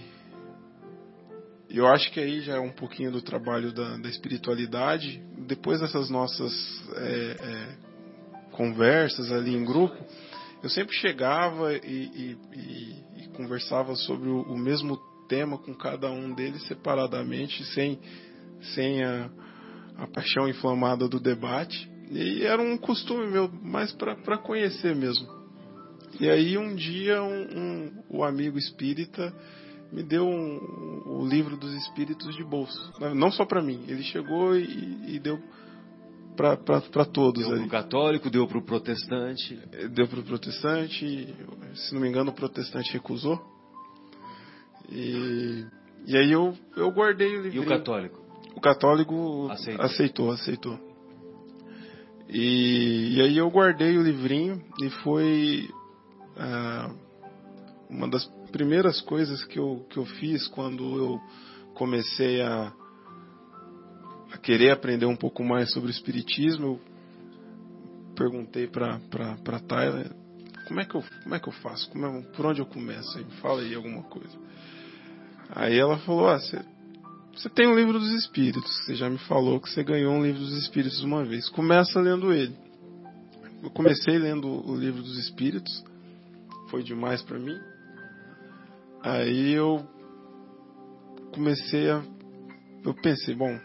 eu acho que aí já é um pouquinho do trabalho da, da espiritualidade. Depois dessas nossas é, é, conversas ali em grupo, eu sempre chegava e, e- e- e conversava sobre o, o mesmo tema com cada um deles separadamente, sem, sem a, a paixão inflamada do debate. E era um costume meu, mais para conhecer mesmo. E aí um dia um, um- o amigo espírita me deu um- o livro dos espíritos de bolso. Não só para mim, ele chegou e, e deu para todos Deu ali. pro católico, deu pro protestante. Deu para o protestante, se não me engano, o protestante recusou. E, e aí eu, eu guardei o E livro. o católico? O católico Aceitou. aceitou, aceitou. E, e aí eu guardei o livrinho e foi ah, uma das primeiras coisas que eu, que eu fiz quando eu comecei a, a querer aprender um pouco mais sobre o espiritismo. Eu perguntei para para Tyler como é que eu como é que eu faço, é- por onde eu começo? Aí, fala aí alguma coisa. Aí ela falou: ah, você você tem um livro dos espíritos. Você já me falou que você ganhou um livro dos espíritos uma vez. Começa lendo ele. Eu comecei lendo o livro dos espíritos. Foi demais para mim. Aí eu comecei a. Eu pensei, bom,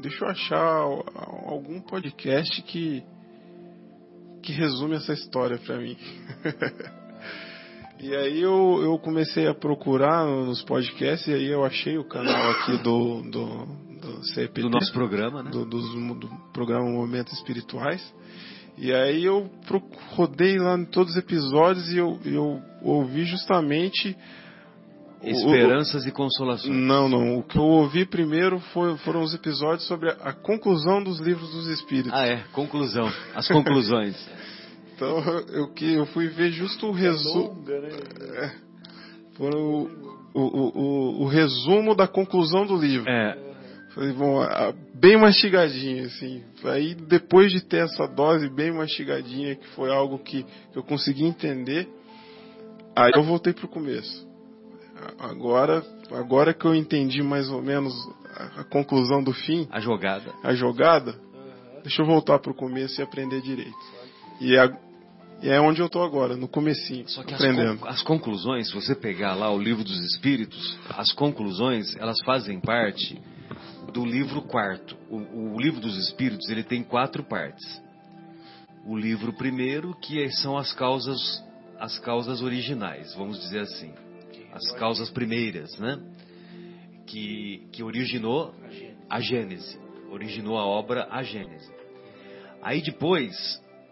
deixa eu achar al- algum podcast que que resume essa história para mim. E aí eu, eu comecei a procurar nos podcasts e aí eu achei o canal aqui do, do, do CEPT. Do nosso programa, né? do, dos- do programa Momentos Espirituais. E aí eu rodei lá em todos os episódios e eu, eu ouvi justamente. o- Esperanças e o- consolações. não, não. O que eu ouvi primeiro foi- foram os episódios sobre a, a conclusão dos livros dos Espíritos. Ah, é. Conclusão. As conclusões. Então eu, que, eu fui ver justo o resumo. É, foram o, o, o, o- o resumo da conclusão do livro. É. Falei, bom, bem mastigadinho, assim. Aí depois de ter essa dose bem mastigadinha, que foi algo que, que eu consegui entender, aí eu voltei pro começo. Agora, agora que eu entendi mais ou menos a, a conclusão do fim, A jogada. a jogada, deixa eu voltar pro começo e aprender direito. E, a- e é onde eu tô agora, no comecinho, Só que as, aprendendo. con- as conclusões, se você pegar lá o livro dos espíritos, as conclusões, elas fazem parte do livro quarto. O, o livro dos Espíritos ele tem quatro partes. O livro primeiro, que são as causas, as causas originais, vamos dizer assim, as causas primeiras, né? Que, que originou a Gênese, originou a obra a Gênese. Aí depois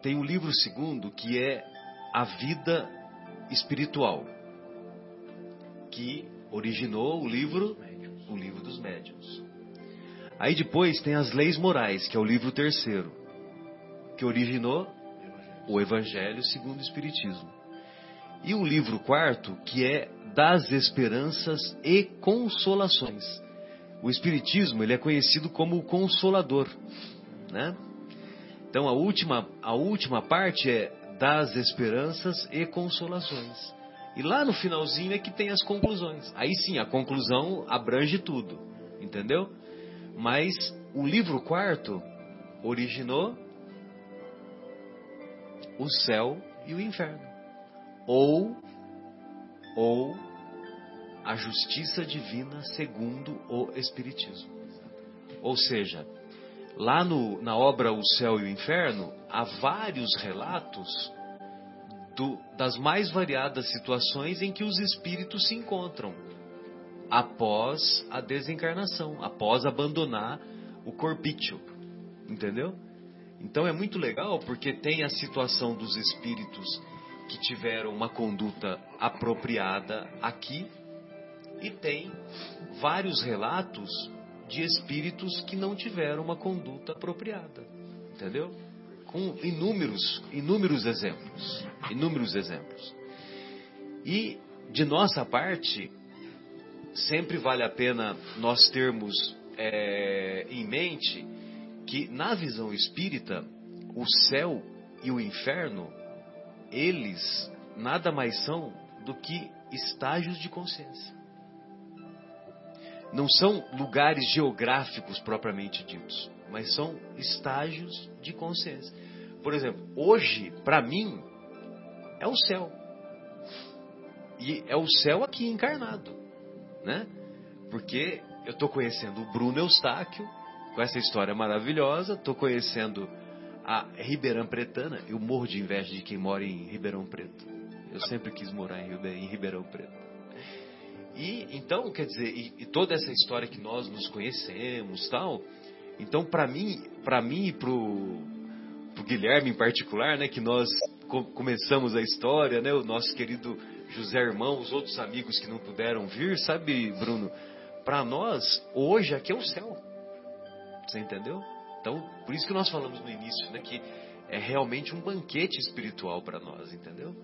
tem o livro segundo, que é a vida espiritual, que originou o livro, o livro dos médiuns. Aí depois tem as leis morais, que é o livro terceiro, que originou o Evangelho segundo o Espiritismo. E o livro quarto, que é das esperanças e consolações. O Espiritismo ele é conhecido como o Consolador, né? Então a última, a última parte é das esperanças e consolações. E lá no finalzinho é que tem as conclusões. Aí sim, a conclusão abrange tudo, entendeu? Mas o livro quarto originou o céu e o inferno. Ou ou a justiça divina segundo o espiritismo. Ou seja, Lá no, na obra O Céu e o Inferno, há vários relatos do, das mais variadas situações em que os espíritos se encontram após a desencarnação, após abandonar o corpício. Entendeu? Então é muito legal porque tem a situação dos espíritos que tiveram uma conduta apropriada aqui e tem vários relatos de espíritos que não tiveram uma conduta apropriada. Entendeu? Com inúmeros, inúmeros exemplos. Inúmeros exemplos. E, de nossa parte, sempre vale a pena nós termos é, em mente que, na visão espírita, o céu e o inferno, eles nada mais são do que estágios de consciência não são lugares geográficos propriamente ditos, mas são estágios de consciência. Por exemplo, hoje, para mim, é o céu. E é o céu aqui encarnado, né? Porque eu estou conhecendo o Bruno Eustáquio, com essa história maravilhosa, estou conhecendo a Ribeirão Pretana. Eu morro de inveja de quem mora em Ribeirão Preto. Eu sempre quis morar em Ribeirão Preto. E então, quer dizer, e, e toda essa história que nós nos conhecemos, tal. Então, para mim, para mim e pro, pro Guilherme em particular, né, que nós co começamos a história, né, o nosso querido José Irmão, os outros amigos que não puderam vir, sabe, Bruno? Para nós, hoje aqui é o céu. Você entendeu? Então, por isso que nós falamos no início, né, que é realmente um banquete espiritual para nós, entendeu?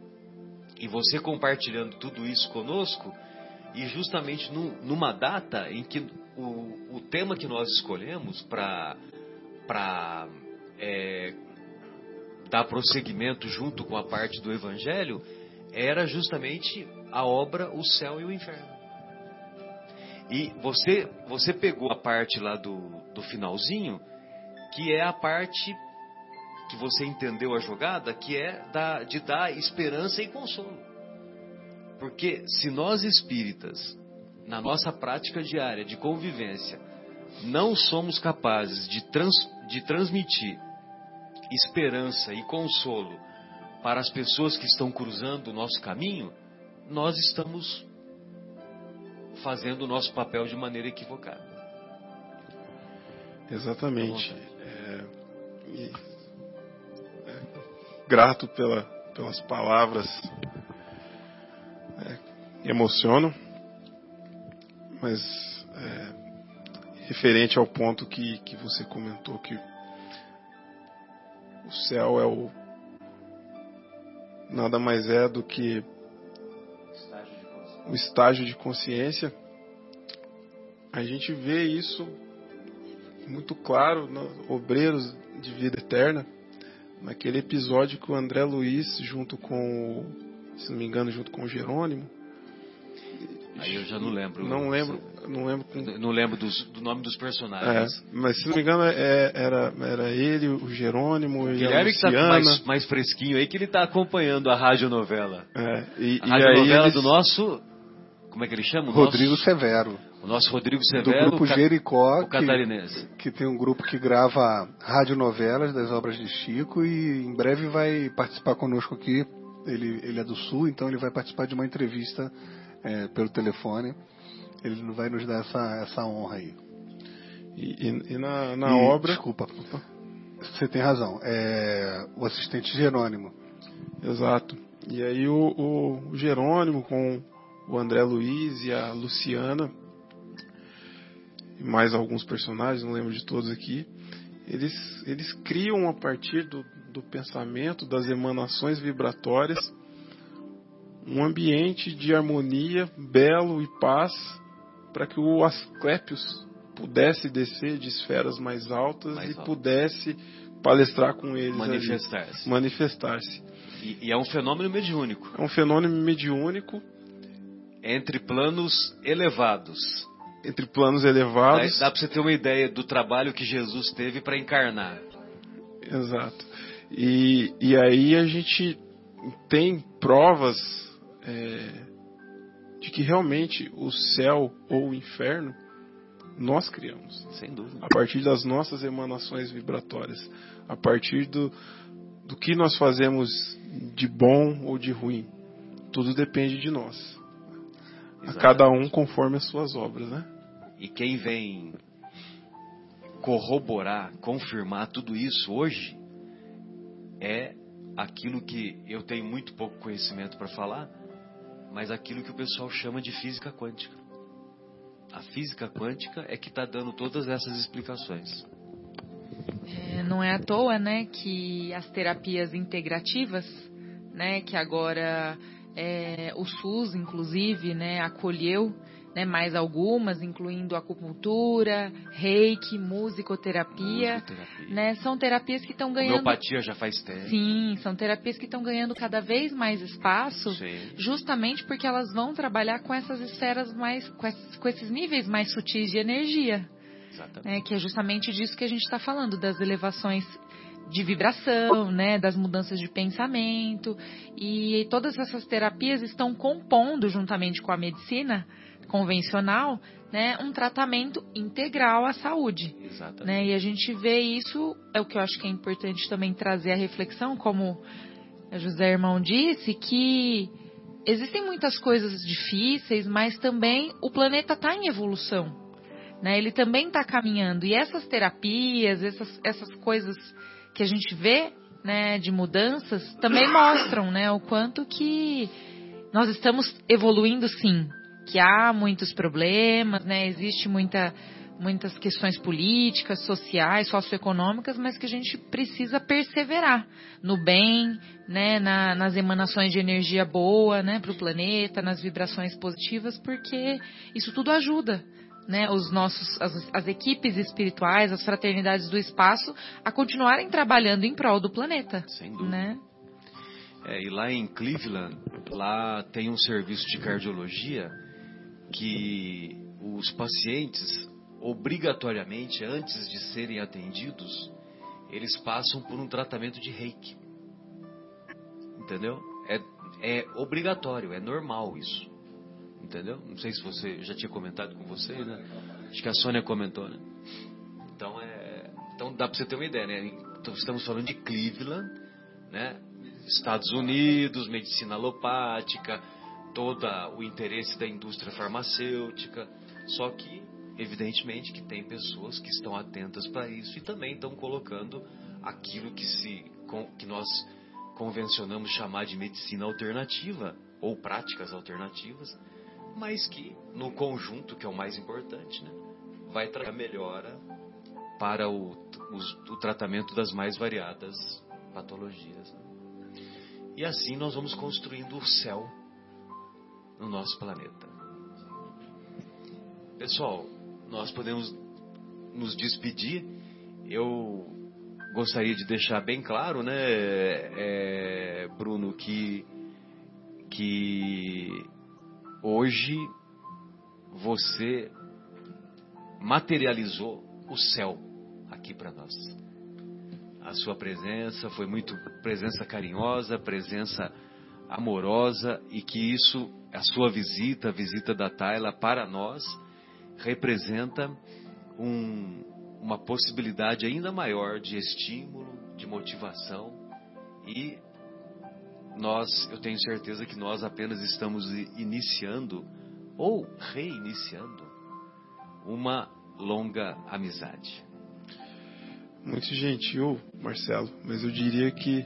E você compartilhando tudo isso conosco, e justamente no, numa data em que o, o tema que nós escolhemos para é, dar prosseguimento junto com a parte do Evangelho era justamente a obra O Céu e o Inferno. E você, você pegou a parte lá do, do finalzinho, que é a parte que você entendeu a jogada, que é da, de dar esperança e consolo. Porque se nós espíritas, na nossa prática diária de convivência, não somos capazes de, trans, de transmitir esperança e consolo para as pessoas que estão cruzando o nosso caminho, nós estamos fazendo o nosso papel de maneira equivocada. Exatamente. É, e, é, grato pela, pelas palavras emociono, mas é, referente ao ponto que, que você comentou que o céu é o nada mais é do que o estágio de consciência. A gente vê isso muito claro no Obreiros de Vida Eterna, naquele episódio que o André Luiz, junto com, se não me engano, junto com o Jerônimo, Aí eu já não lembro. Não lembro, não lembro. Com... Não lembro dos, do nome dos personagens. É, mas se não me engano é, era, era ele, o Jerônimo o e Guilherme a Luciana. que tá mais, mais fresquinho aí que ele está acompanhando a radionovela. É, e, a radionovela eles... do nosso como é que ele chama? O Rodrigo nosso, Severo. O nosso Rodrigo Do Severo. grupo o ca- Jericó, o catarinense. que, que tem um grupo que grava radionovelas das obras de Chico e em breve vai participar conosco aqui. Ele, ele é do Sul, então ele vai participar de uma entrevista é, pelo telefone. Ele vai nos dar essa, essa honra aí. E, e- e na, na E, obra. Desculpa. Você tem razão. É, o assistente Jerônimo. Exato. E aí o, o- Jerônimo com o André Luiz e a Luciana e mais alguns personagens, não lembro de todos aqui, eles, eles criam a partir do, do pensamento, das emanações vibratórias, um ambiente de harmonia, belo e paz, para que o Asclepios pudesse descer de esferas mais altas Mais e pudesse palestrar com eles Manifestar-se. manifestar-se. E, e é um fenômeno mediúnico. É um fenômeno mediúnico Entre planos elevados. entre planos Dá, elevados. dá pra você ter uma ideia do trabalho que Jesus teve para encarnar. Exato. E, e aí a gente tem provas é, de que realmente o céu ou o inferno nós criamos. Sem dúvida. A partir das nossas emanações vibratórias. A partir do, do que nós fazemos de bom ou de ruim. Tudo depende de nós. A cada um conforme as suas obras, né? E quem vem corroborar, confirmar tudo isso hoje é aquilo que eu tenho muito pouco conhecimento para falar, mas aquilo que o pessoal chama de física quântica. A física quântica é que está dando todas essas explicações. É, não é à toa, né, que as terapias integrativas, né, que agora é, o SUS, inclusive, né, acolheu né, mais algumas, incluindo acupuntura, reiki, musicoterapia, Musicoterapia. né, são terapias que estão ganhando... Homeopatia já faz tempo. Sim, são terapias que estão ganhando cada vez mais espaço, Sim. justamente porque elas vão trabalhar com essas esferas mais, com esses, com esses níveis mais sutis de energia Exatamente. né, que é justamente disso que a gente está falando, das elevações de vibração, né, das mudanças de pensamento e todas essas terapias estão compondo juntamente com a medicina convencional, né, um tratamento integral à saúde, Exatamente. né, e a gente vê isso é o que eu acho que é importante também trazer a reflexão, como a José Irmão disse, que existem muitas coisas difíceis, mas também o planeta está em evolução né? Ele também está caminhando e essas terapias, essas, essas coisas que a gente vê, né, de mudanças, também mostram, né, o quanto que nós estamos evoluindo, sim, que há muitos problemas, né, existe muita muitas questões políticas, sociais, socioeconômicas, mas que a gente precisa perseverar no bem, né, na- nas emanações de energia boa, né, para o planeta, nas vibrações positivas, porque isso tudo ajuda, né, os nossos, as, as equipes espirituais, as fraternidades do espaço, a continuarem trabalhando em prol do planeta, Sem dúvida. né? É, e lá em Cleveland, lá tem um serviço de cardiologia que os pacientes, obrigatoriamente, antes de serem atendidos, eles passam por um tratamento de reiki. Entendeu? É, é obrigatório, é normal isso. Entendeu? Não sei se você já tinha comentado com você, né? Acho que a Sônia comentou, né? Então, é, então dá para você ter uma ideia, né? Então, estamos falando de Cleveland, né? Estados Unidos, medicina alopática, todo o interesse da indústria farmacêutica. Só que, evidentemente, que tem pessoas que estão atentas para isso e também estão colocando aquilo que, se, que nós convencionamos chamar de medicina alternativa ou práticas alternativas, mas que, no conjunto, que é o mais importante, né, vai trazer melhora para o, os- o tratamento das mais variadas patologias. né? E assim nós vamos construindo o céu no nosso planeta. Pessoal, nós podemos nos despedir. Eu gostaria de deixar bem claro, né, é, Bruno, que, que hoje você materializou o céu aqui para nós. A sua presença foi muito presença carinhosa, presença amorosa e que isso, a sua visita, a visita da Tayla para nós, representa um, uma possibilidade ainda maior de estímulo, de motivação e nós, eu tenho certeza que nós apenas estamos iniciando ou reiniciando uma longa amizade. Muito gentil, Marcelo, mas eu diria que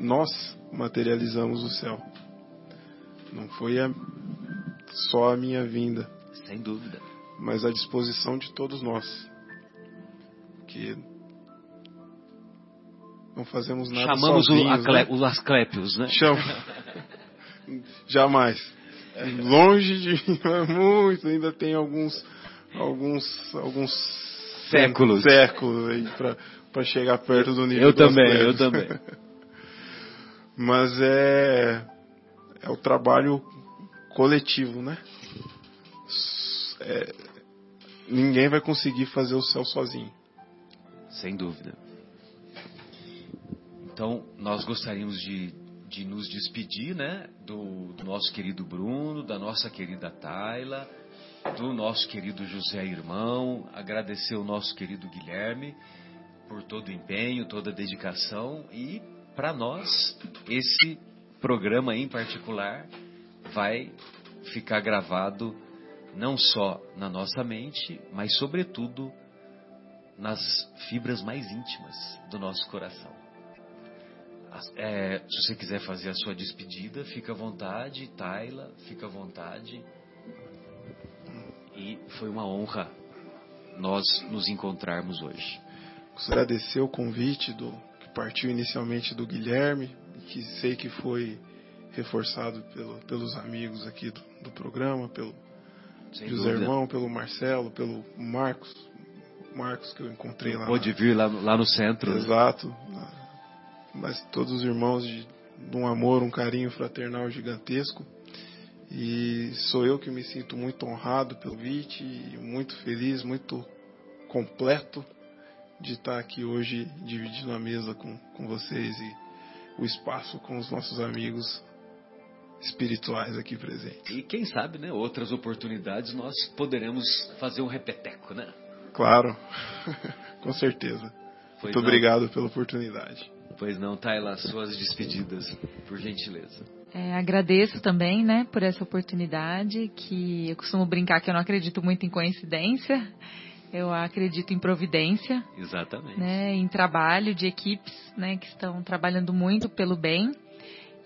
nós materializamos o céu. Não foi a, só a minha vinda. Sem dúvida. Mas a disposição de todos nós. Que não fazemos nada Chamamos sozinhos, o, né? o Asclepios, né? Chama. Jamais. Longe de mim, muito. Ainda tem alguns, alguns, alguns séculos, séculos aí para chegar perto do nível. Eu também, eu também. Mas é é o trabalho coletivo, né? É, ninguém vai conseguir fazer o céu sozinho. Sem dúvida. Então, nós gostaríamos de, de nos despedir, né? Do, do, nosso querido Bruno, da nossa querida Tayla, do nosso querido José Irmão, agradecer o nosso querido Guilherme por todo o empenho, toda a dedicação e, para nós, esse programa em particular vai ficar gravado não só na nossa mente, mas, sobretudo, nas fibras mais íntimas do nosso coração. É, se você quiser fazer a sua despedida, fica à vontade, Tayla, fica à vontade. E foi uma honra nós nos encontrarmos hoje. Agradecer o convite do partiu inicialmente do Guilherme, que sei que foi reforçado pelo, pelos amigos aqui do, do programa, pelo Sem José dúvida. Irmão, pelo Marcelo, pelo Marcos, Marcos que eu encontrei lá. Pôde na- vir lá, lá no centro. né? Exato. Mas todos os irmãos de, de um amor, um carinho fraternal gigantesco. E sou eu que me sinto muito honrado pelo convite, muito feliz, muito completo de estar aqui hoje dividindo a mesa com, com vocês e o espaço com os nossos amigos espirituais aqui presentes. E quem sabe, né, outras oportunidades nós poderemos fazer um repeteco, né? Claro, com certeza. Pois muito não? obrigado pela oportunidade. Pois não, Tayla, suas despedidas, por gentileza. É, agradeço também, né, por essa oportunidade, que eu costumo brincar que eu não acredito muito em coincidência, eu acredito em providência, Exatamente. né, em trabalho de equipes, né, que estão trabalhando muito pelo bem.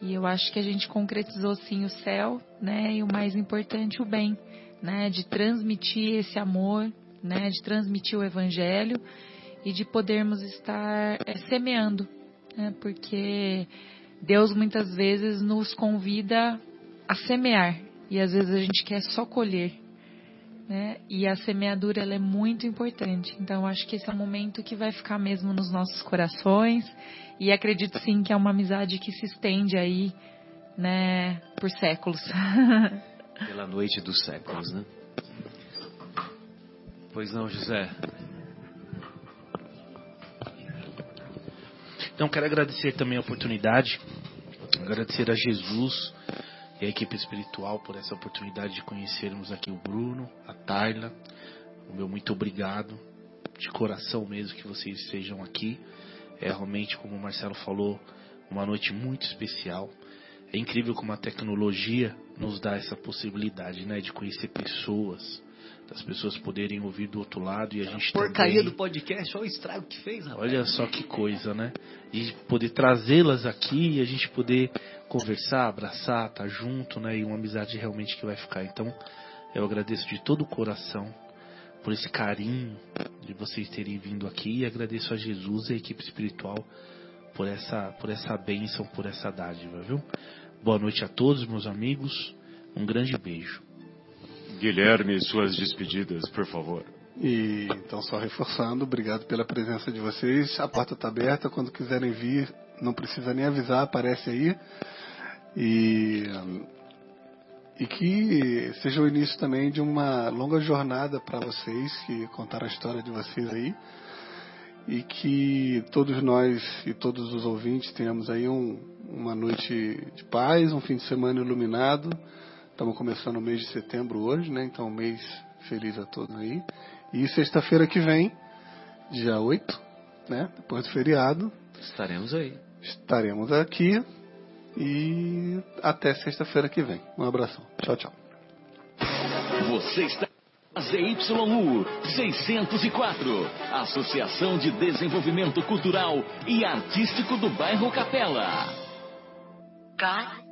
E eu acho que a gente concretizou sim o céu, né, e o mais importante o bem, né, de transmitir esse amor, né, de transmitir o evangelho e de podermos estar é, semeando, né, porque Deus muitas vezes nos convida a semear e às vezes a gente quer só colher. Né? E a semeadura ela é muito importante. Então acho que esse é um momento que vai ficar mesmo nos nossos corações e acredito sim que é uma amizade que se estende aí, né, por séculos. Pela noite dos séculos, né? Pois não, José. Então quero agradecer também a oportunidade, agradecer a Jesus e a equipe espiritual por essa oportunidade de conhecermos aqui o Bruno, a Tayla. O meu muito obrigado, de coração mesmo que vocês estejam aqui. É realmente, como o Marcelo falou, uma noite muito especial. É incrível como a tecnologia nos dá essa possibilidade, né, de conhecer pessoas, das pessoas poderem ouvir do outro lado e a gente Porcaria também... do podcast, olha o estrago que fez, rapaz. Olha só que coisa, né? E poder trazê-las aqui e a gente poder conversar, abraçar, estar junto, né? E uma amizade realmente que vai ficar. Então, eu agradeço de todo o coração por esse carinho de vocês terem vindo aqui e agradeço a Jesus e a equipe espiritual por essa, por essa bênção, por essa dádiva, viu? Boa noite a todos, meus amigos. Um grande beijo. Guilherme, suas despedidas, por favor. E então, só reforçando, obrigado pela presença de vocês. A porta está aberta, quando quiserem vir, não precisa nem avisar, aparece aí. E, e que seja o início também de uma longa jornada para vocês, que contaram a história de vocês aí. E que todos nós e todos os ouvintes tenhamos aí um, uma noite de paz, um fim de semana iluminado. Estamos começando o mês de setembro hoje, né? Então, um mês feliz a todos aí. E sexta-feira que vem, dia 8, né? Depois do feriado. Estaremos aí. Estaremos aqui. E até sexta-feira que vem. Um abração. Tchau, tchau. Você está ZYU 604, Associação de Desenvolvimento Cultural e Artístico do Bairro Capela. God